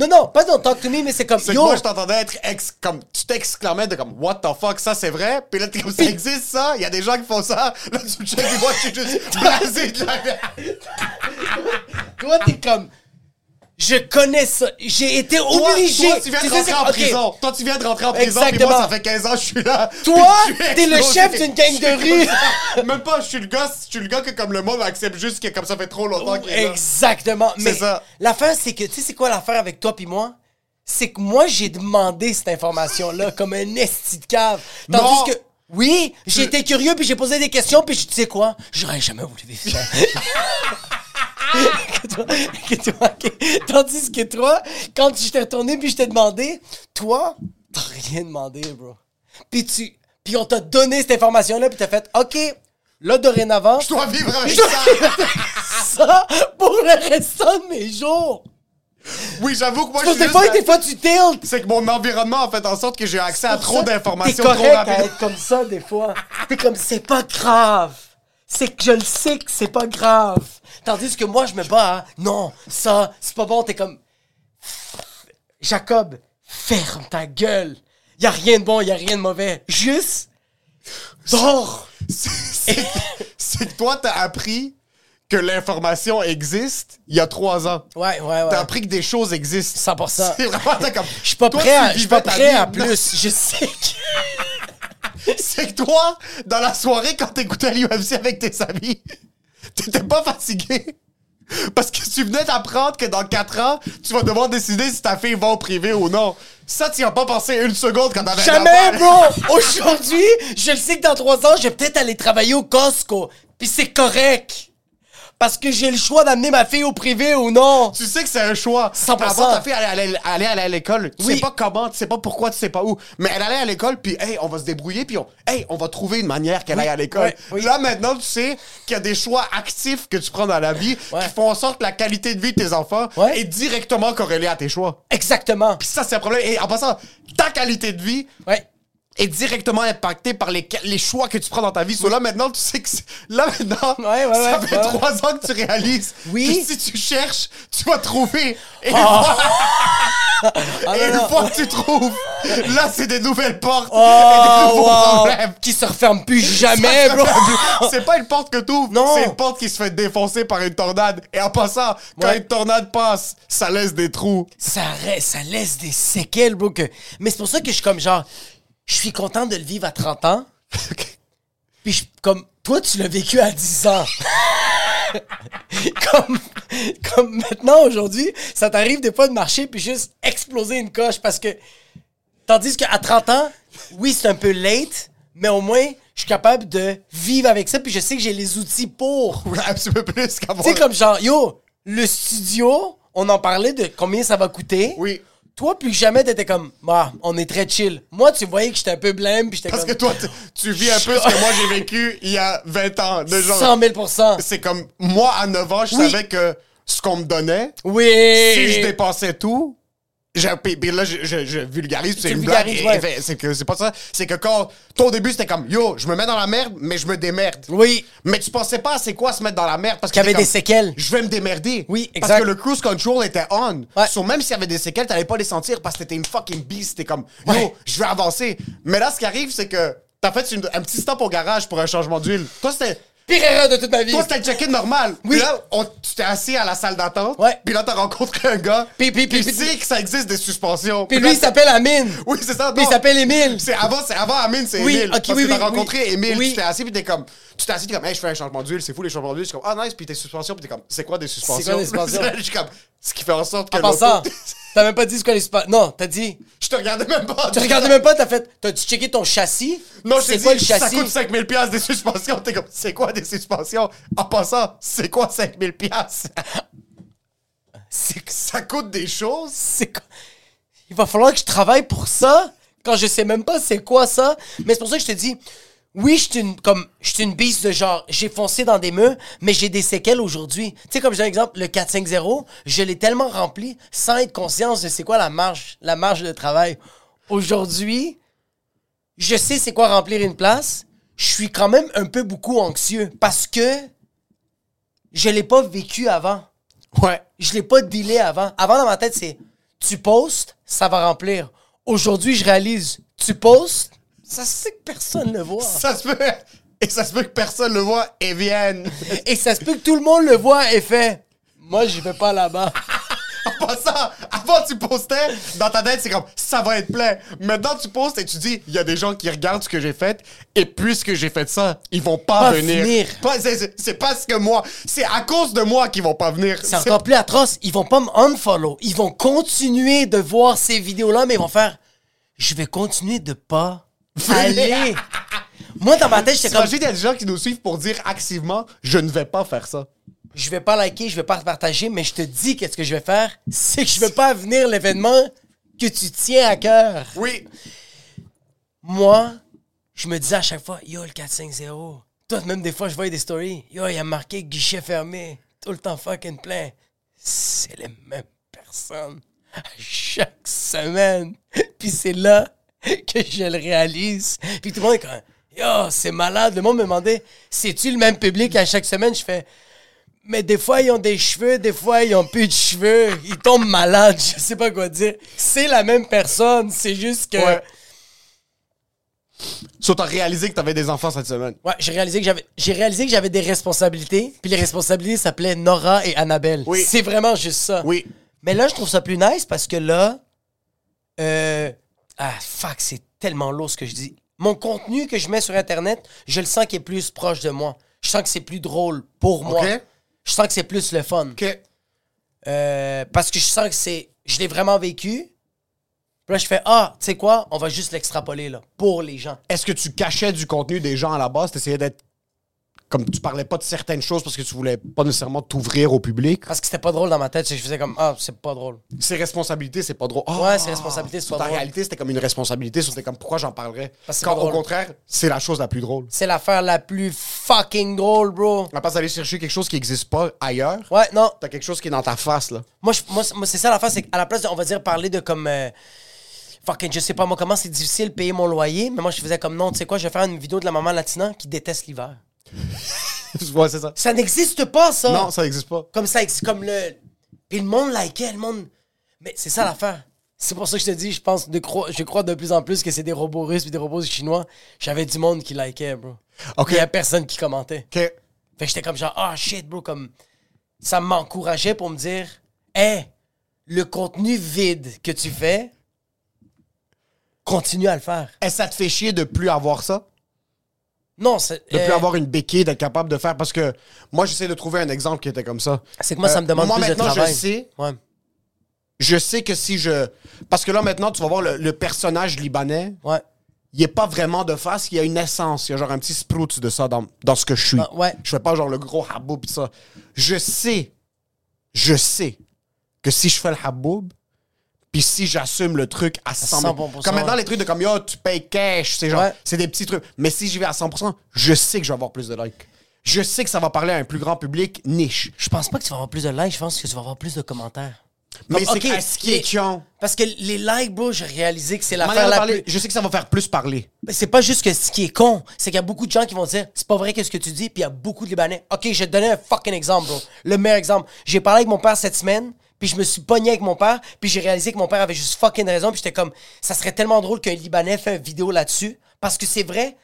Non, non, pas don't talk to me, mais c'est comme C'est que yo. moi, je t'entendais être ex, comme, tu t'exclamais de comme, what the fuck, ça c'est vrai? Puis là, t'es comme, ça existe ça? Il y a des gens qui font ça? Là, tu me checkes et moi, je suis juste blasé de la Toi, t'es comme. Je connais ça. J'ai été Toi, obligé. toi, tu viens de rentrer en prison. Toi, tu viens de rentrer en prison. Puis Exactement. moi, ça fait 15 ans que je suis là. Toi, t'es le chef d'une gang de rue. Même pas, je suis le gars, je suis le gars que comme le monde accepte juste que comme ça fait trop longtemps qu'il est là. Exactement. Mais ça. l'affaire, c'est que, tu sais, c'est quoi l'affaire avec toi puis moi? C'est que moi, j'ai demandé cette information-là comme un esti de cave. Tandis Non. que, oui, été curieux puis j'ai posé des questions puis je tu sais quoi? J'aurais jamais voulu vivre ça. Que toi, que toi, que- tandis que toi, quand je t'ai retourné puis je t'ai demandé, toi, t'as rien demandé, bro. Puis tu, puis on t'a donné cette information-là puis t'as fait, OK, là, dorénavant, Je dois vivre avec ça. ça pour le restant de mes jours. Oui, j'avoue que moi, je suis des fois, des fois, tu tiltes. C'est que mon environnement a fait en sorte que j'ai accès à trop d'informations T'es trop correct à rapidement. être comme ça, des fois. T'es comme, c'est pas grave. C'est que je le sais que c'est pas grave. Tandis que moi, je me bats, hein. non, ça, c'est pas bon. T'es comme, Jacob, ferme ta gueule. Y a rien de bon, y a rien de mauvais. Juste, dors. C'est c'est que toi, t'as appris que l'information existe il y a trois ans. Ouais, ouais, ouais. T'as appris que des choses existent. 100%. C'est vraiment t'as comme. Je suis pas prêt à, je suis pas prêt à plus. Je sais que. C'est que toi, dans la soirée, quand t'écoutais l'UFC avec tes amis, t'étais pas fatigué. Parce que tu venais d'apprendre que dans 4 ans, tu vas devoir décider si ta fille va au privé ou non. Ça, tu as pas pensé une seconde quand t'avais Jamais, bro! Aujourd'hui, je le sais que dans trois ans, je vais peut-être aller travailler au Costco. Puis c'est correct. Parce que j'ai le choix d'amener ma fille au privé ou non. Tu sais que c'est un choix. 100%. Avant ta fille aller, aller, à l'école, tu Oui. sais pas comment, tu sais pas pourquoi, tu sais pas où. Mais elle allait à l'école, puis hey, on va se débrouiller, puis on, hey, on va trouver une manière qu'elle aille à l'école. oui. Là, maintenant, tu sais qu'il y a des choix actifs que tu prends dans la vie Ouais. qui font en sorte que la qualité de vie de tes enfants Ouais. est directement corrélée à tes choix. Exactement. Puis ça, c'est un problème. Et en passant, ta qualité de vie Ouais. Est directement impactée par les, les choix que tu prends dans ta vie. So là, maintenant, tu sais que... c'est- Là, maintenant, Ouais, ouais, ça ouais, fait trois ans que tu réalises Oui. que si tu cherches, tu vas trouver. Et une Oh. fois, Ah, et non, une non. fois que tu trouves, là, c'est des nouvelles portes et des Oh, nouveaux wow. problèmes. Qui se referme plus jamais, bro. C'est pas une porte que tu ouvres, Non. c'est une porte qui se fait défoncer par une tornade. Et en passant, quand une tornade passe, ça laisse des trous. ça, ça laisse des séquelles, bro. Que... Mais c'est pour ça que je suis comme genre, je suis content de le vivre à 30 ans. Puis je- comme, toi, tu l'as vécu à 10 ans. comme, comme maintenant, aujourd'hui, ça t'arrive des fois de marcher puis juste exploser une coche parce que. Tandis qu'à 30 ans, oui, c'est un peu late, mais au moins, je suis capable de vivre avec ça puis je sais que j'ai les outils pour. Ouais, un petit peu plus qu'avant. Tu sais, comme genre, yo, le studio, on en parlait de combien ça va coûter. Oui. Toi, plus que jamais, t'étais comme, bah, on est très chill. Moi, tu voyais que j'étais un peu blême, puis j'étais Parce comme. que toi, tu- tu vis un peu ce que moi j'ai vécu il y a 20 ans. De genre, 100 000 c'est comme moi à 9 ans, je Oui. savais que ce qu'on me donnait, Oui! si je dépensais tout, puis, là, je, je- je vulgarise, c'est une blague. ouais. C'est que c'est pas ça. C'est que quand, toi au début, c'était comme, yo, je me mets dans la merde, mais je me démerde. Oui. Mais tu pensais pas c'est quoi se mettre dans la merde parce Qu'il y avait des séquelles. Je vais me démerder. Oui, Parce exact. que le cruise control était on. Ouais. So, même s'il y avait des séquelles, t'allais pas les sentir parce que t'étais une fucking beast. T'es comme, yo, Ouais. je vais avancer. Mais là, ce qui arrive, c'est que t'as fait une- un petit stop au garage pour un changement d'huile. Toi, c'était. Pire erreur de toute ma vie. Toi, c'était le check-in normal. Oui. Puis là, on- tu t'es assis à la salle d'attente. Ouais. Puis là, t'as rencontré un gars. Puis- puis- puis- tu sais que ça existe des suspensions. Puis lui, il s'appelle Amine. Oui, c'est ça. Puis il s'appelle Émile. C'est avant, c'est avant Amine, c'est Oui, Émile. ok, parce oui, que t'as oui, rencontré oui. Émile, Oui. tu t'es assis, puis t'es comme, tu t'es assis, t'es comme, hey, je fais un changement d'huile, c'est fou les changements d'huile. Je suis comme, ah nice, puis tes suspensions, puis t'es comme, c'est quoi des suspensions? des suspensions? je suis comme, ce qui fait en sorte que. En passant, t'as même pas dit ce qu'on est. Non, t'as dit. je te regardais même pas. Tu regardais même pas, t'as fait. T'as-tu checké ton châssis? Non, je t'ai C'est dit, quoi le ça châssis? coûte 5000 pièces des suspensions. T'es comme, c'est quoi des suspensions? En passant, c'est quoi 5000 pièces? C'est que Ça coûte des choses? c'est quoi? Il va falloir que je travaille pour ça? Quand je sais même pas c'est quoi ça? Mais c'est pour ça que je te dis, oui, je suis une, comme, je suis une bise de genre, j'ai foncé dans des murs, mais j'ai des séquelles aujourd'hui. Tu sais, comme j'ai un exemple, le 4-5-0, je l'ai tellement rempli sans être conscience de c'est quoi la marge, la marge de travail. Aujourd'hui, je sais c'est quoi remplir une place. Je suis quand même un peu beaucoup anxieux parce que je l'ai pas vécu avant. Ouais. Je l'ai pas dealé avant. Avant, dans ma tête, c'est tu postes, ça va remplir. Aujourd'hui, je réalise, tu postes, ça se peut que personne le voit. Ça se peut. Et ça se peut que personne le voit et vienne. Et ça se peut que tout le monde le voit et fait Moi, je vais pas là-bas. En passant, avant tu postais, dans ta tête, c'est comme ça va être plein. Maintenant, tu postes et tu dis il y a des gens qui regardent ce que j'ai fait et puisque j'ai fait ça, ils vont pas, Pas venir. venir. Pas- c'est- c'est c'est parce que moi, c'est à cause de moi qu'ils vont pas venir. C'est encore plus atroce. Ils vont pas me unfollow. Ils vont continuer de voir ces vidéos-là, mais ils vont faire Je vais continuer de pas aller. Moi, dans ma tête, j'étais comme T'imagines, il y a des gens qui nous suivent pour dire activement je ne vais pas faire ça. Je vais pas liker, je vais pas partager, mais je te dis qu'est-ce que je vais faire, c'est que je vais pas venir l'événement que tu tiens à cœur. Oui. Moi, je me disais à chaque fois, yo, le 4-5-0. Toi, même des fois, je voyais des stories. Yo, il y a marqué guichet fermé. Tout le temps fucking plein. C'est les mêmes personnes. À chaque semaine. Puis c'est là que je le réalise. Puis tout le monde est comme, yo, c'est malade. Le monde me demandait, c'est-tu le même public à chaque semaine? Je fais, mais des fois, ils ont des cheveux, des fois, ils ont plus de cheveux. Ils tombent malades, je sais pas quoi dire. C'est la même personne, c'est juste que... Ouais. So, t'as réalisé que t'avais des enfants cette semaine? Ouais, j'ai réalisé que j'avais j'ai réalisé que j'avais des responsabilités, puis les responsabilités s'appelaient Nora et Annabelle. Oui. C'est vraiment juste ça. Oui. Mais là, je trouve ça plus nice parce que là euh ah fuck, c'est tellement lourd ce que je dis. Mon contenu que je mets sur internet, je le sens qu'il est plus proche de moi. Je sens que c'est plus drôle pour moi. Je sens que c'est plus le fun. Euh, parce que je sens que c'est. Je l'ai vraiment vécu. Puis là, je fais Ah, tu sais quoi, on va juste l'extrapoler là, pour les gens. Est-ce que tu cachais du contenu des gens à la base? T'essayais d'être. Comme tu parlais pas de certaines choses parce que tu voulais pas nécessairement t'ouvrir au public. Parce que c'était pas drôle dans ma tête. c'est que Je faisais comme Ah, c'est pas drôle. Ses responsabilités, c'est pas drôle. Ah! Ouais, ses responsabilités, c'est pas ta drôle. réalité, c'était comme une responsabilité. C'était comme pourquoi j'en parlerais? Parce que c'est Quand au contraire, c'est la chose la plus drôle. C'est l'affaire la plus fucking drôle, bro. À part d'aller chercher quelque chose qui existe pas ailleurs, Ouais, non. t'as quelque chose qui est dans ta face, là. Moi, je- moi, c'est- moi, c'est ça l'affaire, c'est qu'à la place, de, on va dire, parler de comme. euh, fucking, je sais pas moi comment c'est difficile de payer mon loyer, mais moi, je faisais comme non, tu sais quoi, je vais faire une vidéo de la maman latina qui déteste l'hiver. ouais, c'est ça. Ça n'existe pas, ça. Non, ça n'existe pas. Comme ça, comme le. Puis le monde likait, le monde. Mais c'est ça l'affaire. C'est pour ça que je te dis, je pense, de cro- je crois de plus en plus que c'est des robots russes et des robots chinois. J'avais du monde qui likait, bro. OK. Il y a personne qui commentait. OK. Fait que j'étais comme genre, ah shit, bro, comme. Ça m'encourageait pour me dire, hé, le contenu vide que tu fais, continue à le faire. Est-ce que ça te fait chier de plus avoir ça? Non, c'est. De plus euh, avoir une béquille, d'être capable de faire? Parce que moi, j'essaie de trouver un exemple qui était comme ça. C'est que moi, ça me demande moi, plus de maintenant, travail. je sais, Ouais. je sais que si je... Parce que là, maintenant, tu vas voir le, le personnage libanais, Ouais. il est pas vraiment de face, il y a une essence, il y a genre un petit sprout de ça dans, dans ce que je suis. Ah, ouais. Je fais pas genre le gros haboub pis ça. Je sais, je sais que si je fais le haboub, puis si j'assume le truc à 100 000 100%, Comme maintenant, les trucs de comme, yo, tu payes cash, c'est genre, Ouais. c'est des petits trucs. Mais si j'y vais à 100%, je sais que je vais avoir plus de likes. Je sais que ça va parler à un plus grand public niche. Je pense pas que tu vas avoir plus de likes, je pense que tu vas avoir plus de commentaires. Mais c'est ok, à ce qui est chiant? Parce que les likes, bro, j'ai réalisé que c'est la parler, plus. Je sais que ça va faire plus parler. Mais c'est pas juste que ce qui est con, c'est qu'il y a beaucoup de gens qui vont dire c'est pas vrai que ce que tu dis, puis il y a beaucoup de Libanais. Ok, je vais te donner un fucking exemple, bro. Le meilleur exemple. J'ai parlé avec mon père cette semaine, puis je me suis pogné avec mon père, puis j'ai réalisé que mon père avait juste fucking raison, puis j'étais comme ça serait tellement drôle qu'un Libanais fait une vidéo là-dessus, parce que c'est vrai.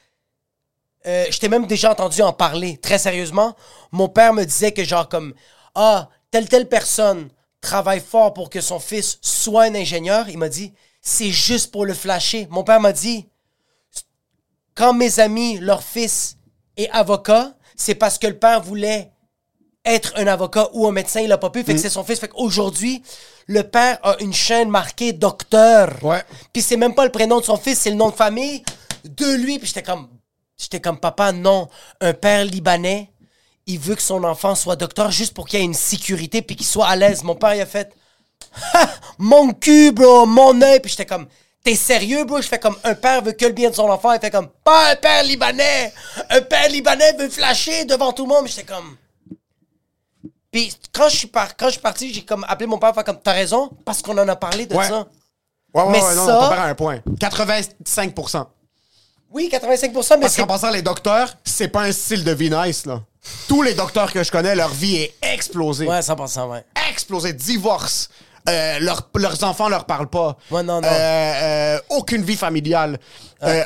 Euh, je t'ai même déjà entendu en parler, très sérieusement. Mon père me disait que genre comme ah telle telle personne travaille fort pour que son fils soit un ingénieur. Il m'a dit c'est juste pour le flasher. Mon père m'a dit quand mes amis, leur fils est avocat, c'est parce que le père voulait être un avocat ou un médecin, il a pas pu, fait que c'est son fils. Fait qu'aujourd'hui, le père a une chaîne marquée docteur. Ouais. Puis c'est même pas le prénom de son fils, c'est le nom de famille de lui. Puis j'étais comme, j'étais comme papa, non, un père libanais, il veut que son enfant soit docteur juste pour qu'il y ait une sécurité puis qu'il soit à l'aise. Mon père, il a fait, Ha! mon cul, bro, mon œil. Puis j'étais comme, t'es sérieux, bro? Je fais comme, un père veut que le bien de son enfant. Il fait comme, pas un père libanais. Un père libanais veut flasher devant tout le monde. J'étais comme. Puis quand je suis, par- quand je suis parti, j'ai comme appelé mon père, faire comme, t'as raison, parce qu'on en a parlé de Ouais. ça. Ouais, ouais, Mais ouais, non, ça- père a un point. 85%. Oui, 85%, mais Parce qu'en passant, les docteurs, c'est pas un style de vie nice, là. Tous les docteurs que je connais, leur vie est explosée. Ouais, 100%, ouais. Explosée. Divorce. Euh, leur- leurs enfants leur parlent pas. Ouais, non, non. Euh, euh, aucune vie familiale. Euh,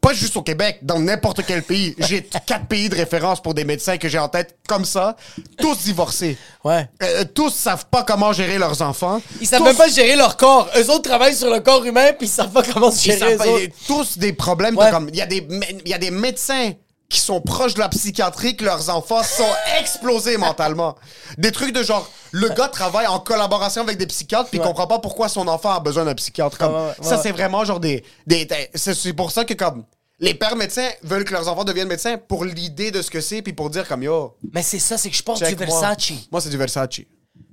pas juste au Québec, dans n'importe quel pays. J'ai quatre pays de référence pour des médecins que j'ai en tête comme ça. Tous divorcés. Ouais. Euh, tous savent pas comment gérer leurs enfants. Ils savent Tous- même pas gérer leur corps. Eux autres travaillent sur le corps humain, puis ils savent pas comment se Ils gérer savent eux pas- tous des problèmes. Ouais. Il y, a des il y a des médecins qui sont proches de la psychiatrie que leurs enfants sont explosés mentalement. Des trucs de genre, le gars travaille en collaboration avec des psychiatres puis il Ouais. comprend pas pourquoi son enfant a besoin d'un psychiatre. Comme, Ouais, ouais, ouais, ça, c'est vraiment genre des... des, des- c'est pour ça que comme... Les pères médecins veulent que leurs enfants deviennent médecins pour l'idée de ce que c'est puis pour dire comme yo, Mais c'est ça, c'est que je check du moi. Versace. Moi, c'est du Versace.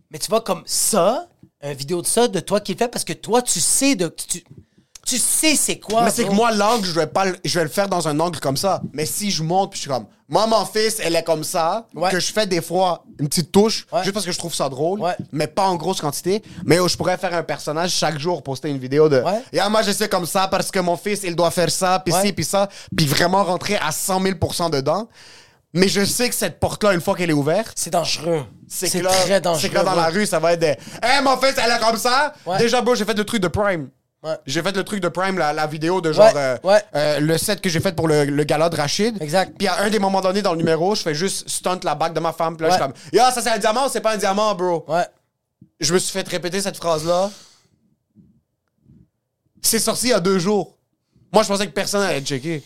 Mais tu vois, comme ça, une vidéo de ça, de toi qui le fait, parce que toi, tu sais de. Tu, tu sais c'est quoi. Mais c'est que moi, l'angle, je vais pas le- je vais le faire dans un angle comme ça. Mais si je monte, puis je suis comme, moi, mon fils, elle est comme ça, Ouais. que je fais des fois une petite touche, Ouais. juste parce que je trouve ça drôle, Ouais. mais pas en grosse quantité. Mais oh, je pourrais faire un personnage chaque jour, poster une vidéo de, Ouais. et moi, je sais comme ça parce que mon fils, il doit faire ça, puis Ouais. ci, puis ça, puis vraiment rentrer à 100 000% dedans. Mais je sais que cette porte-là, une fois qu'elle est ouverte, C'est dangereux. c'est C'est que là, très dangereux. c'est que là, dans la rue, ça va être des Hey, mon fils, elle est comme ça! Ouais. Déjà, bro, j'ai fait le truc de Prime. Ouais. J'ai fait le truc de Prime, la, la vidéo de genre. Ouais, euh, ouais. euh, le set que j'ai fait pour le, le gala de Rachid. Exact. Puis à un des moments donnés dans le numéro, je fais juste stunt la bague de ma femme. Puis là, je suis comme Yo, ça c'est un diamant c'est pas un diamant, bro? Ouais. Je me suis fait répéter cette phrase-là. C'est sorti il y a deux jours. Moi, je pensais que personne allait checker.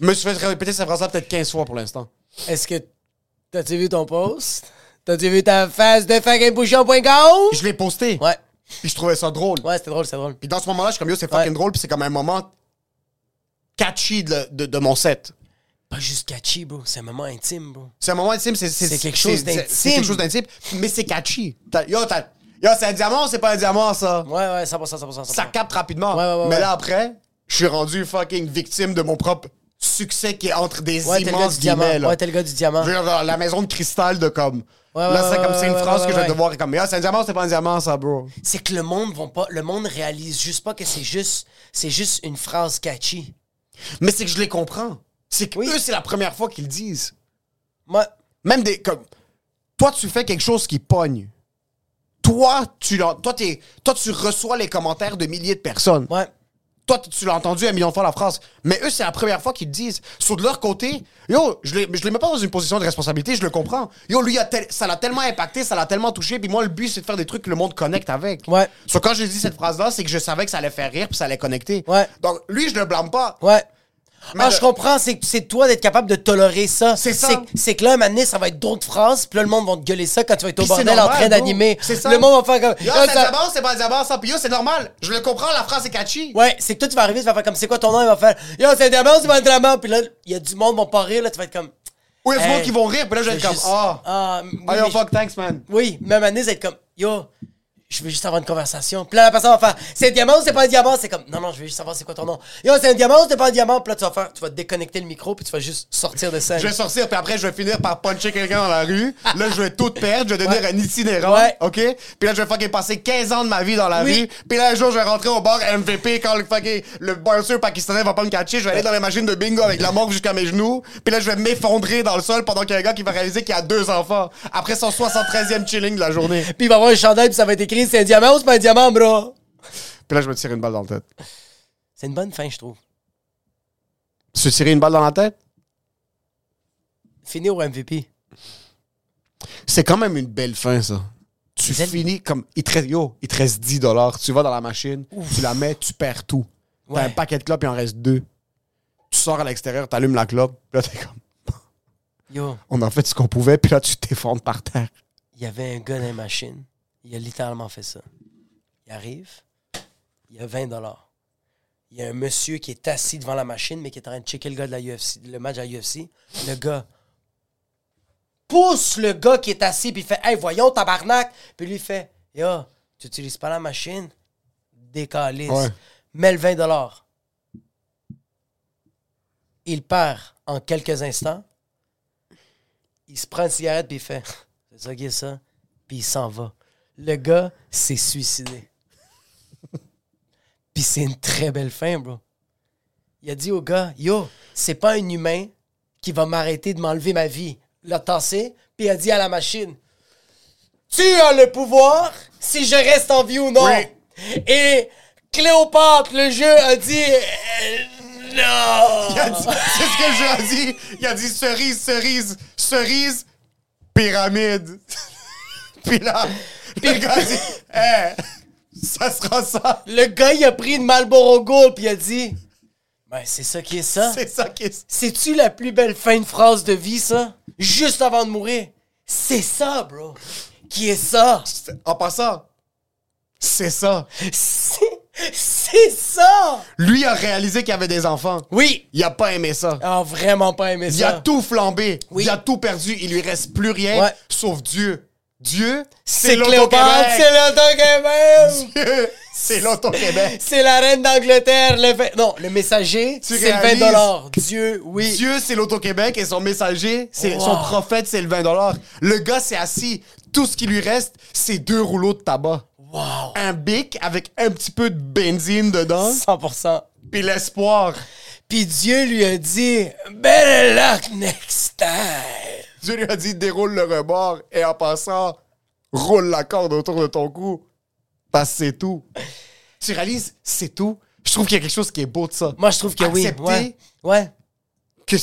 Je me suis fait répéter cette phrase-là peut-être 15 fois pour l'instant. Est-ce que. T'as-tu vu ton post? T'as-tu vu ta face de fuckingbouchon.com? Je l'ai posté. Ouais. Puis je trouvais ça drôle. Ouais, c'était drôle, c'était drôle. Puis dans ce moment-là, je suis comme yo, c'est fucking Ouais. drôle. Puis c'est comme un moment catchy de, de- de mon set. Pas juste catchy, bro. C'est un moment intime, bro. C'est un moment intime, c'est C'est quelque chose d'intime. C'est quelque chose d'intime, mais c'est catchy. Yo, t'as- yo, c'est un diamant, ou c'est pas un diamant, ça? Ouais, ouais, 100%, 100%. 100%. Ça capte rapidement. Ouais, ouais, ouais, mais là, après, je suis rendu fucking victime de mon propre succès qui est entre des immenses guillemets. là. Ouais, t'es le gars du diamant. La maison de cristal de comme. Ouais, là, c'est comme c'est une phrase que je vais devoir comme. Yo, c'est un diamant, c'est pas un diamant, ça, bro. C'est que le monde vont pas. Le monde réalise juste pas que c'est juste. C'est juste une phrase catchy. Mais c'est que je les comprends. C'est que Oui. eux, c'est la première fois qu'ils le disent. Moi. Même des. Comme, toi, tu fais quelque chose qui pogne. Toi, tu, toi, t'es- toi, tu reçois les commentaires de milliers de personnes. Ouais. Toi, tu- l'as entendu un million de fois la phrase. Mais eux, c'est la première fois qu'ils le disent. Sur de leur côté, yo, je les, je les mets pas dans une position de responsabilité, je le comprends. Yo, lui, a tel- ça l'a tellement impacté, ça l'a tellement touché. Puis moi, le but, c'est de faire des trucs que le monde connecte avec. Ouais. So, quand j'ai dit cette phrase-là, c'est que je savais que ça allait faire rire puis ça allait connecter. Ouais. Donc, lui, je le blâme pas. Ouais. Ah, je comprends, c'est c'est toi d'être capable de tolérer ça. C'est ça. C'est que là, un moment donné, ça va être d'autres phrases, puis là, le monde va te gueuler ça quand tu vas être au Puis c'est bordel en normal, train bro. d'animer. C'est ça. Le monde va faire comme. Yo, c'est un ça- diamant, c'est pas un diamant, ça. Puis yo, c'est normal. Je le comprends, la phrase est catchy. Ouais, c'est que toi, tu vas arriver, tu vas faire comme c'est quoi ton nom, il va faire Yo, c'est un diamant, c'est pas un diamant. Puis là, il y a du monde vont pas rire, là, tu vas être comme. Ou il y a du Hey, monde qui vont rire, puis là, je vais être comme, juste- ah. Ah, oui, Ah, yo, mais- fuck, thanks, man. Oui, moment donné, ça va être comme Yo, je veux juste avoir une conversation. Puis là, la personne va faire C'est un diamant ou c'est pas un diamant? C'est comme Non, non, je veux juste savoir c'est quoi ton nom. Yo, c'est un diamant ou c'est pas un diamant? Puis là, tu vas faire Tu vas déconnecter le micro, puis tu vas juste sortir de scène. Je vais sortir, puis après, je vais finir par puncher quelqu'un dans la rue. Là, je vais tout perdre, je vais devenir Ouais. un itinérant. Ouais. OK? Puis là, je vais fucking passer 15 ans de ma vie dans la Oui. rue. Puis là, un jour, je vais rentrer au bar MVP quand le fucking le bouncer pakistanais va pas me catcher. Je vais aller dans les machines de bingo avec la morgue jusqu'à mes genoux. Puis là, je vais m'effondrer dans le sol pendant qu'il y a un gars qui va réaliser qu'il a deux enfants. Après son 73e chilling de la journée. Puis il va avoir un chandail, puis ça va être écrit C'est un diamant ou c'est pas un diamant, bro? Puis là, je me tire une balle dans la tête. C'est une bonne fin, je trouve. Se tirer une balle dans la tête? Fini au MVP. C'est quand même une belle fin, ça. Tu finis comme. Il te reste, yo, il te reste 10 dollars. Tu vas dans la machine, tu la mets, tu perds tout. T'as Ouais. un paquet de clopes, il en reste deux. Tu sors à l'extérieur, t'allumes la clope, puis là, t'es comme. Yo, On a fait ce qu'on pouvait, puis là, tu t'effondres par terre. il y avait un gars dans la machine. Il a littéralement fait ça. Il arrive, il y a 20 dollars. Il y a un monsieur qui est assis devant la machine, mais qui est en train de checker le gars de la UFC, le match à UFC. Le gars pousse le gars qui est assis, puis il fait Hey, voyons, tabarnak! Puis lui, il fait Yo, tu utilises pas la machine? Décalisse. Ouais. Mets le 20 dollars. Il perd en quelques instants. Il se prend une cigarette, puis il fait C'est ça qui est ça? Puis il s'en va. Le gars s'est suicidé. Puis c'est une très belle fin, bro. Il a dit au gars, yo, c'est pas un humain qui va m'arrêter de m'enlever ma vie. l'a tassé, puis il a dit à la machine Tu as le pouvoir si je reste en vie ou non. Oui. Et Cléopâtre, le jeu, a dit euh, Non Il a dit- C'est ce que le jeu a dit. Il a dit cerise, cerise, cerise, pyramide. Puis là, le gars a dit ça sera ça. Le gars, il a pris une Marlboro Gold, puis il a dit Ben, c'est ça qui est ça. C'est ça qui est. C'est-tu la plus belle fin de phrase de vie, ça? Juste avant de mourir. C'est ça, bro. Qui est ça? En passant, c'est ça. C'est ça! Lui a réalisé qu'il y avait des enfants. Oui! Il a pas aimé ça. Ah, vraiment pas aimé Il a ça. tout flambé. Oui. Il a tout perdu. Il lui reste plus rien Ouais. sauf Dieu. Dieu, C'est Cléopâtre, c'est l'Auto-Québec! Dieu, c'est l'Auto-Québec. C'est la reine d'Angleterre. Le Non, le messager, c'est le 20 réalises? Dieu, oui. Dieu, c'est l'Auto-Québec et son messager, c'est Wow. son prophète, c'est le 20 Le gars s'est assis. Tout ce qui lui reste, c'est deux rouleaux de tabac. Wow! Un bic avec un petit peu de benzine dedans, 100%. puis l'espoir. Puis Dieu lui a dit Better luck next time. Dieu lui a dit déroule le rebord et en passant, roule la corde autour de ton cou. Parce que c'est tout. Tu réalises, c'est tout. Je trouve qu'il y a quelque chose qui est beau de ça. Moi, je trouve que oui. Ouais. ouais. que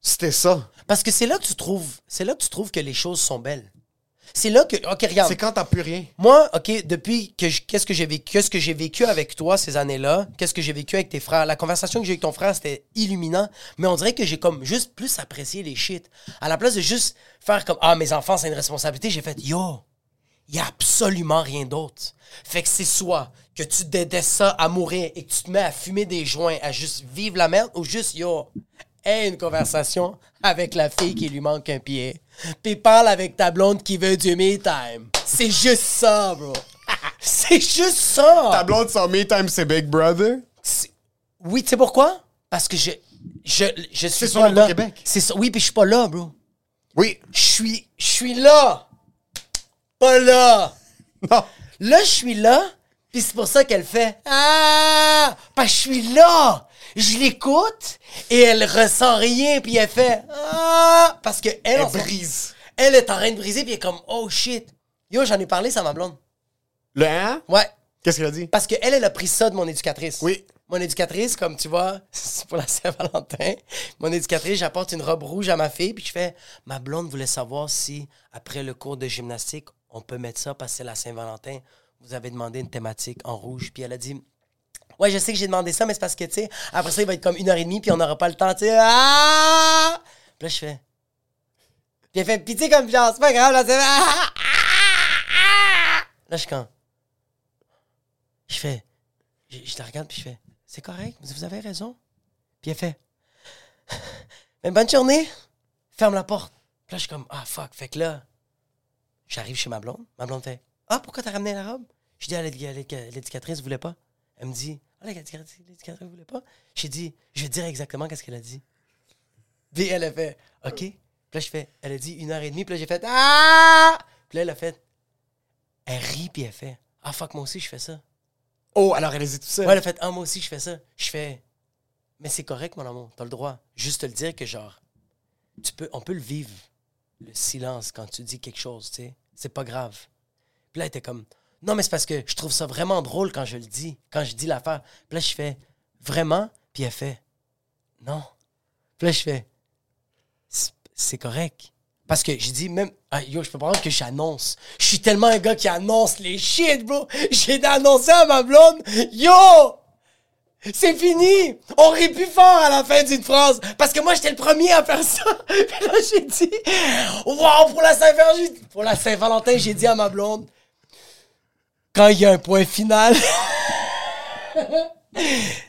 c'était ça. Parce que c'est là que tu trouves, c'est là que tu trouves que les choses sont belles. C'est là que, ok, regarde. C'est quand t'as plus rien. Moi, ok, depuis que qu'est-ce que j'ai vécu, qu'est-ce que j'ai vécu avec toi ces années-là, qu'est-ce que j'ai vécu avec tes frères, la conversation que j'ai eu avec ton frère, c'était illuminant. Mais on dirait que j'ai comme juste plus apprécié les shit. À la place de juste faire comme ah mes enfants c'est une responsabilité, j'ai fait yo, il y a absolument rien d'autre. Fait que c'est soit que tu détestes ça à mourir et que tu te mets à fumer des joints, à juste vivre la merde, ou juste yo, aie une conversation avec la fille qui lui manque un pied. Puis parle avec ta blonde qui veut du me time. C'est juste ça, bro. C'est juste ça. Ta blonde sans me time, c'est Big Brother? Oui, tu sais pourquoi? Parce que je, je, je suis pas là. Québec. C'est ça. Oui, puis je suis pas là, bro. Oui. Je suis, je suis là. Pas là. Non. Là, je suis là, puis c'est pour ça qu'elle fait Ah! Parce que je suis là! Je l'écoute et elle ressent rien, puis elle fait Ah! Parce que elle, Elle brise. elle est en train de briser, puis elle est comme Oh shit! Yo, j'en ai parlé, ça ma blonde. Le hein? Ouais. Qu'est-ce qu'elle a dit? Parce qu'elle, elle a pris ça de mon éducatrice. Oui. Mon éducatrice, comme tu vois, c'est pour la Saint-Valentin. Mon éducatrice, j'apporte une robe rouge à ma fille, puis je fais Ma blonde voulait savoir si, après le cours de gymnastique, on peut mettre ça parce que c'est la Saint-Valentin. Vous avez demandé une thématique en rouge, puis elle a dit Ouais, je sais que j'ai demandé ça, mais c'est parce que, tu sais, après ça, il va être comme une heure et demie, puis on n'aura pas le temps, tu sais. Ah! Puis là, je fais. Puis elle fait pitié comme genre, c'est pas grave, là, c'est. Là, je suis quand. Je fais. Je, la regarde, puis je fais C'est correct, vous avez raison. Puis elle fait Mais bonne journée. Ferme la porte. Puis là, je suis comme Ah, fuck. Fait que là, j'arrive chez ma blonde. Ma blonde fait Ah, pourquoi t'as ramené la robe? Je dis à l'édu- à l'édu- l'éducatrice, voulait pas? Elle me dit Ah, l'éducatrice, l'éducatrice voulait pas. J'ai dit Je vais dire exactement qu'est-ce qu'elle a dit. Puis elle a fait OK. Puis là, je fais Elle a dit une heure et demie. Puis là, j'ai fait Ah Puis là, elle a fait Elle rit, puis elle fait Ah, fuck, moi aussi, je fais ça. Oh, alors elle a dit tout ça. Ouais, elle a fait Ah, moi aussi, je fais ça. Je fais Mais c'est correct, mon amour. T'as le droit. Juste te le dire que, genre, tu peux, on peut le vivre, le silence, quand tu dis quelque chose, tu sais. C'est pas grave. Puis là, elle était comme Non, mais c'est parce que je trouve ça vraiment drôle quand je le dis, quand je dis l'affaire. Puis là, je fais Vraiment? Puis elle fait Non. Puis là, je fais C'est- correct. Parce que j'ai dit même. Ah, yo, je peux pas dire que j'annonce. Je suis tellement un gars qui annonce les shit, bro. J'ai annoncé à ma blonde. Yo! C'est fini! On rit plus fort à la fin d'une phrase. Parce que moi, j'étais le premier à faire ça. Puis là, j'ai dit. Wow, pour la Saint-Valentin, pour la Saint-Valentin, j'ai dit à ma blonde. Quand il y a un point final.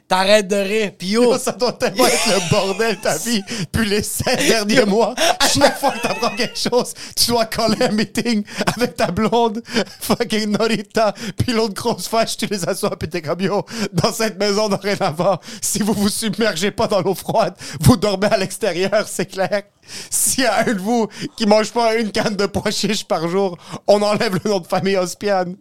T'arrêtes de rire. Puis yo. Ça doit tellement être le bordel ta vie depuis les sept derniers mois. Chaque fois que t'apprends quelque chose, tu dois coller un meeting avec ta blonde, fucking Norita, puis l'autre grosse fâche, tu les assois, puis t'es comme yo, dans cette maison dorénavant, si vous vous submergez pas dans l'eau froide, vous dormez à l'extérieur, c'est clair. S'il y a un de vous qui mange pas une canne de pois chiches par jour, on enlève le nom de famille Ospian.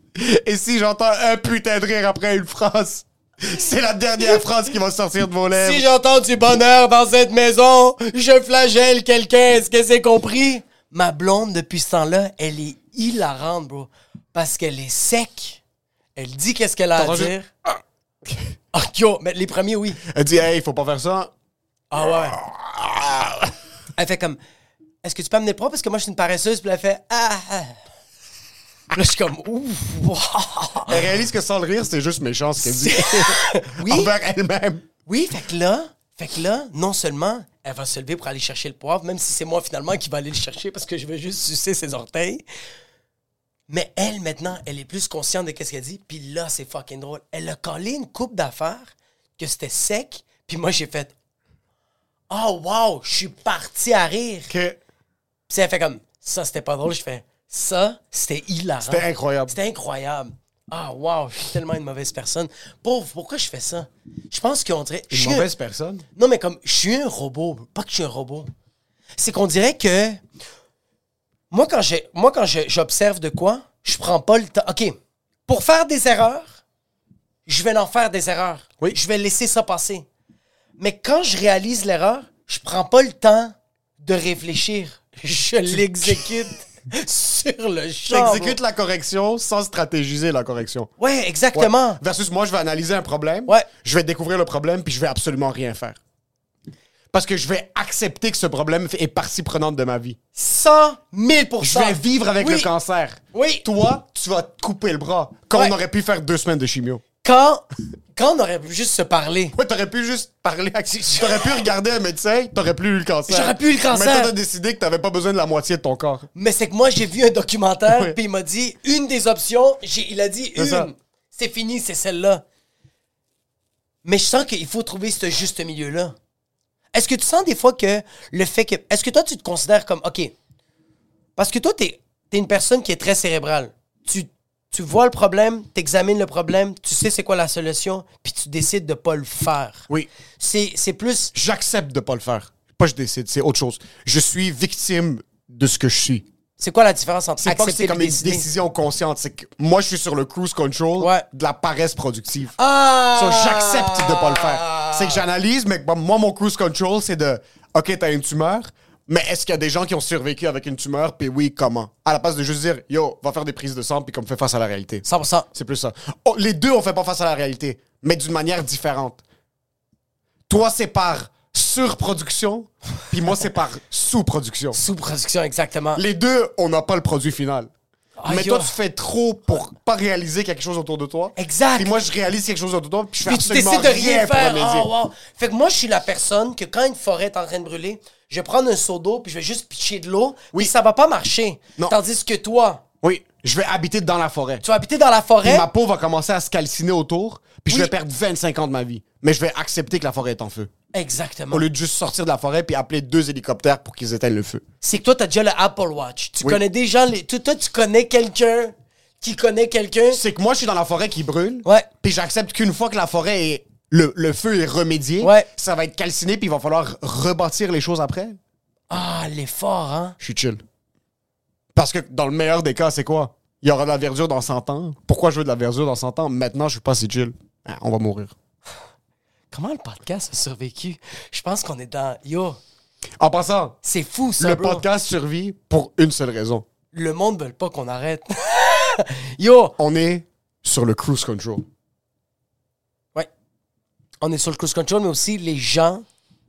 Et si j'entends un putain de rire après une phrase, C'est la dernière phrase qui va sortir de vos lèvres. Si j'entends du bonheur dans cette maison, je flagelle quelqu'un. Est-ce que c'est compris? Ma blonde, depuis ce temps-là, elle est hilarante, bro. Parce qu'elle est sec. Elle dit qu'est-ce qu'elle a à dire. Ah, yo, mais les premiers, oui. Elle dit, hey, faut pas faire ça. Ah ouais. Elle fait comme, est-ce que tu peux amener le propre? Parce que moi, je suis une paresseuse. Puis elle fait, ah. ah. Là, je suis comme, ouf. wow. Elle réalise que sans le rire, c'est juste méchant ce qu'elle dit. Oui. Envers elle-même. Oui, fait que là, fait que là, non seulement elle va se lever pour aller chercher le poivre, même si c'est moi finalement qui va aller le chercher parce que je veux juste sucer ses orteils. Mais elle, maintenant, elle est plus consciente de ce qu'elle dit. Puis là, c'est fucking drôle. Elle a collé une coupe d'affaires que c'était sec. Puis moi, j'ai fait Oh, wow, je suis parti à rire. Que Puis elle fait comme Ça, c'était pas drôle. Je fais Ça, c'était hilarant. C'était incroyable. C'était incroyable. Ah, wow, je suis tellement une mauvaise personne. Pauvre, pourquoi je fais ça? Je pense qu'on dirait. je une un- mauvaise personne? non, mais comme, je suis un robot. Pas que je suis un robot. C'est qu'on dirait que. Moi, quand j'ai- moi, quand j'observe de quoi, je prends pas le temps. OK. Pour faire des erreurs, je vais en faire des erreurs. Oui. Je vais laisser ça passer. Mais quand je réalise l'erreur, je prends pas le temps de réfléchir. Je l'exécute sur le champ. J'exécute la correction sans stratégiser la correction. Ouais, exactement. Ouais. Versus moi, je vais analyser un problème. Ouais. Je vais découvrir le problème, puis je vais absolument rien faire. Parce que je vais accepter que ce problème est partie prenante de ma vie. 100 000% Je vais vivre avec Oui. le cancer. Oui. Toi, tu vas te couper le bras. Ouais. on aurait pu faire deux semaines de chimio. Quand, quand on aurait pu juste se parler. Ouais, t'aurais pu juste parler. à- T'aurais pu regarder un médecin, t'aurais plus eu le cancer. J'aurais plus eu le cancer. Toi, t'as décidé que t'avais pas besoin de la moitié de ton corps. Mais c'est que moi, j'ai vu un documentaire, puis il m'a dit une des options. il a dit une. C'est fini, c'est celle-là. Mais je sens qu'il faut trouver ce juste milieu-là. Est-ce que tu sens des fois que le fait que. Est-ce que toi, tu te considères comme. OK. Parce que toi, t'es es une personne qui est très cérébrale. Tu, tu vois le problème, t'examines le problème, tu sais c'est quoi la solution, puis tu décides de pas le faire. Oui. C'est plus. J'accepte de pas le faire. Pas je décide, c'est autre chose. Je suis victime de ce que je suis. C'est quoi la différence entre C'est pas que accepter c'est comme une décision consciente. C'est que moi, je suis sur le cruise control Ouais. de la paresse productive. Ah! So, j'accepte de pas le faire. C'est que j'analyse, mais moi, mon cruise control, c'est de OK, t'as une tumeur, mais est-ce qu'il y a des gens qui ont survécu avec une tumeur, puis oui, comment? À la place de juste dire Yo, va faire des prises de sang, puis comme fait face à la réalité. 100%. C'est plus ça. Oh, les deux, on fait pas face à la réalité, mais d'une manière différente. Toi, c'est par surproduction, puis moi, c'est par sous-production. Sous-production, exactement. Les deux, on n'a pas le produit final. Ah, mais yo. toi, tu fais trop pour pas réaliser quelque chose autour de toi. Exact. Puis moi, je réalise quelque chose autour de toi, puis je fais Puis tu absolument décides de rien pour faire. remédier. Oh, wow. Fait que moi, je suis la personne que quand une forêt est en train de brûler, je vais prendre un seau d'eau, puis je vais juste pitcher de l'eau, Oui. puis ça va pas marcher. Non. Tandis que toi, Oui, je vais habiter dans la forêt. tu vas habiter dans la forêt. ma peau va commencer à se calciner autour, puis Oui. je vais perdre 25 ans de ma vie. Mais je vais accepter que la forêt est en feu. Exactement. Au lieu de juste sortir de la forêt puis appeler deux hélicoptères pour qu'ils éteignent le feu. C'est que toi, t'as déjà le Apple Watch. Tu Oui. connais déjà les. Toi, toi, tu connais quelqu'un qui connaît quelqu'un. C'est que moi, je suis dans la forêt qui brûle. Ouais. Puis j'accepte qu'une fois que la forêt est. Le, le feu est remédié, Ouais. ça va être calciné, puis il va falloir rebâtir les choses après. Ah, l'effort, hein? Je suis chill. Parce que dans le meilleur des cas, c'est quoi? Il y aura de la verdure dans 100 ans. Pourquoi je veux de la verdure dans 100 ans? Maintenant, je suis pas si chill. Ah, on va mourir. Comment le podcast a survécu? Je pense qu'on est dans. Yo, En passant, c'est fou, ça, le bro. podcast survit pour une seule raison. Le monde veut pas qu'on arrête. Yo, On est sur le cruise control. Ouais. On est sur le cruise control, mais aussi les gens,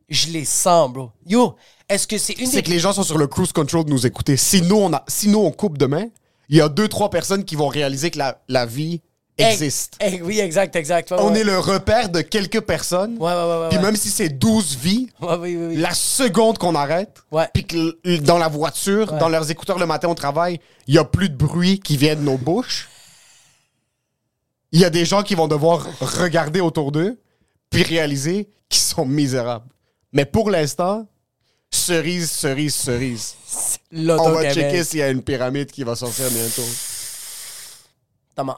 je les sens, bro. Yo, est-ce que c'est une C'est des... que les gens sont sur le cruise control de nous écouter. Si nous, on, a, si nous, on coupe demain, il y a deux, trois personnes qui vont réaliser que la, la vie existe. Eh, eh, oui, exact, exact. Ouais, On ouais. est le repère de quelques personnes. Ouais, Puis même si c'est 12 vies, oui, oui, la seconde qu'on arrête, puis que dans la voiture, dans leurs écouteurs le matin au travail, il y a plus de bruit qui vient de nos bouches. Il y a des gens qui vont devoir regarder autour d'eux, puis réaliser qu'ils sont misérables. Mais pour l'instant, cerise, cerise, cerise. On va checker s'il y a une pyramide qui va sortir bientôt. T'as ma-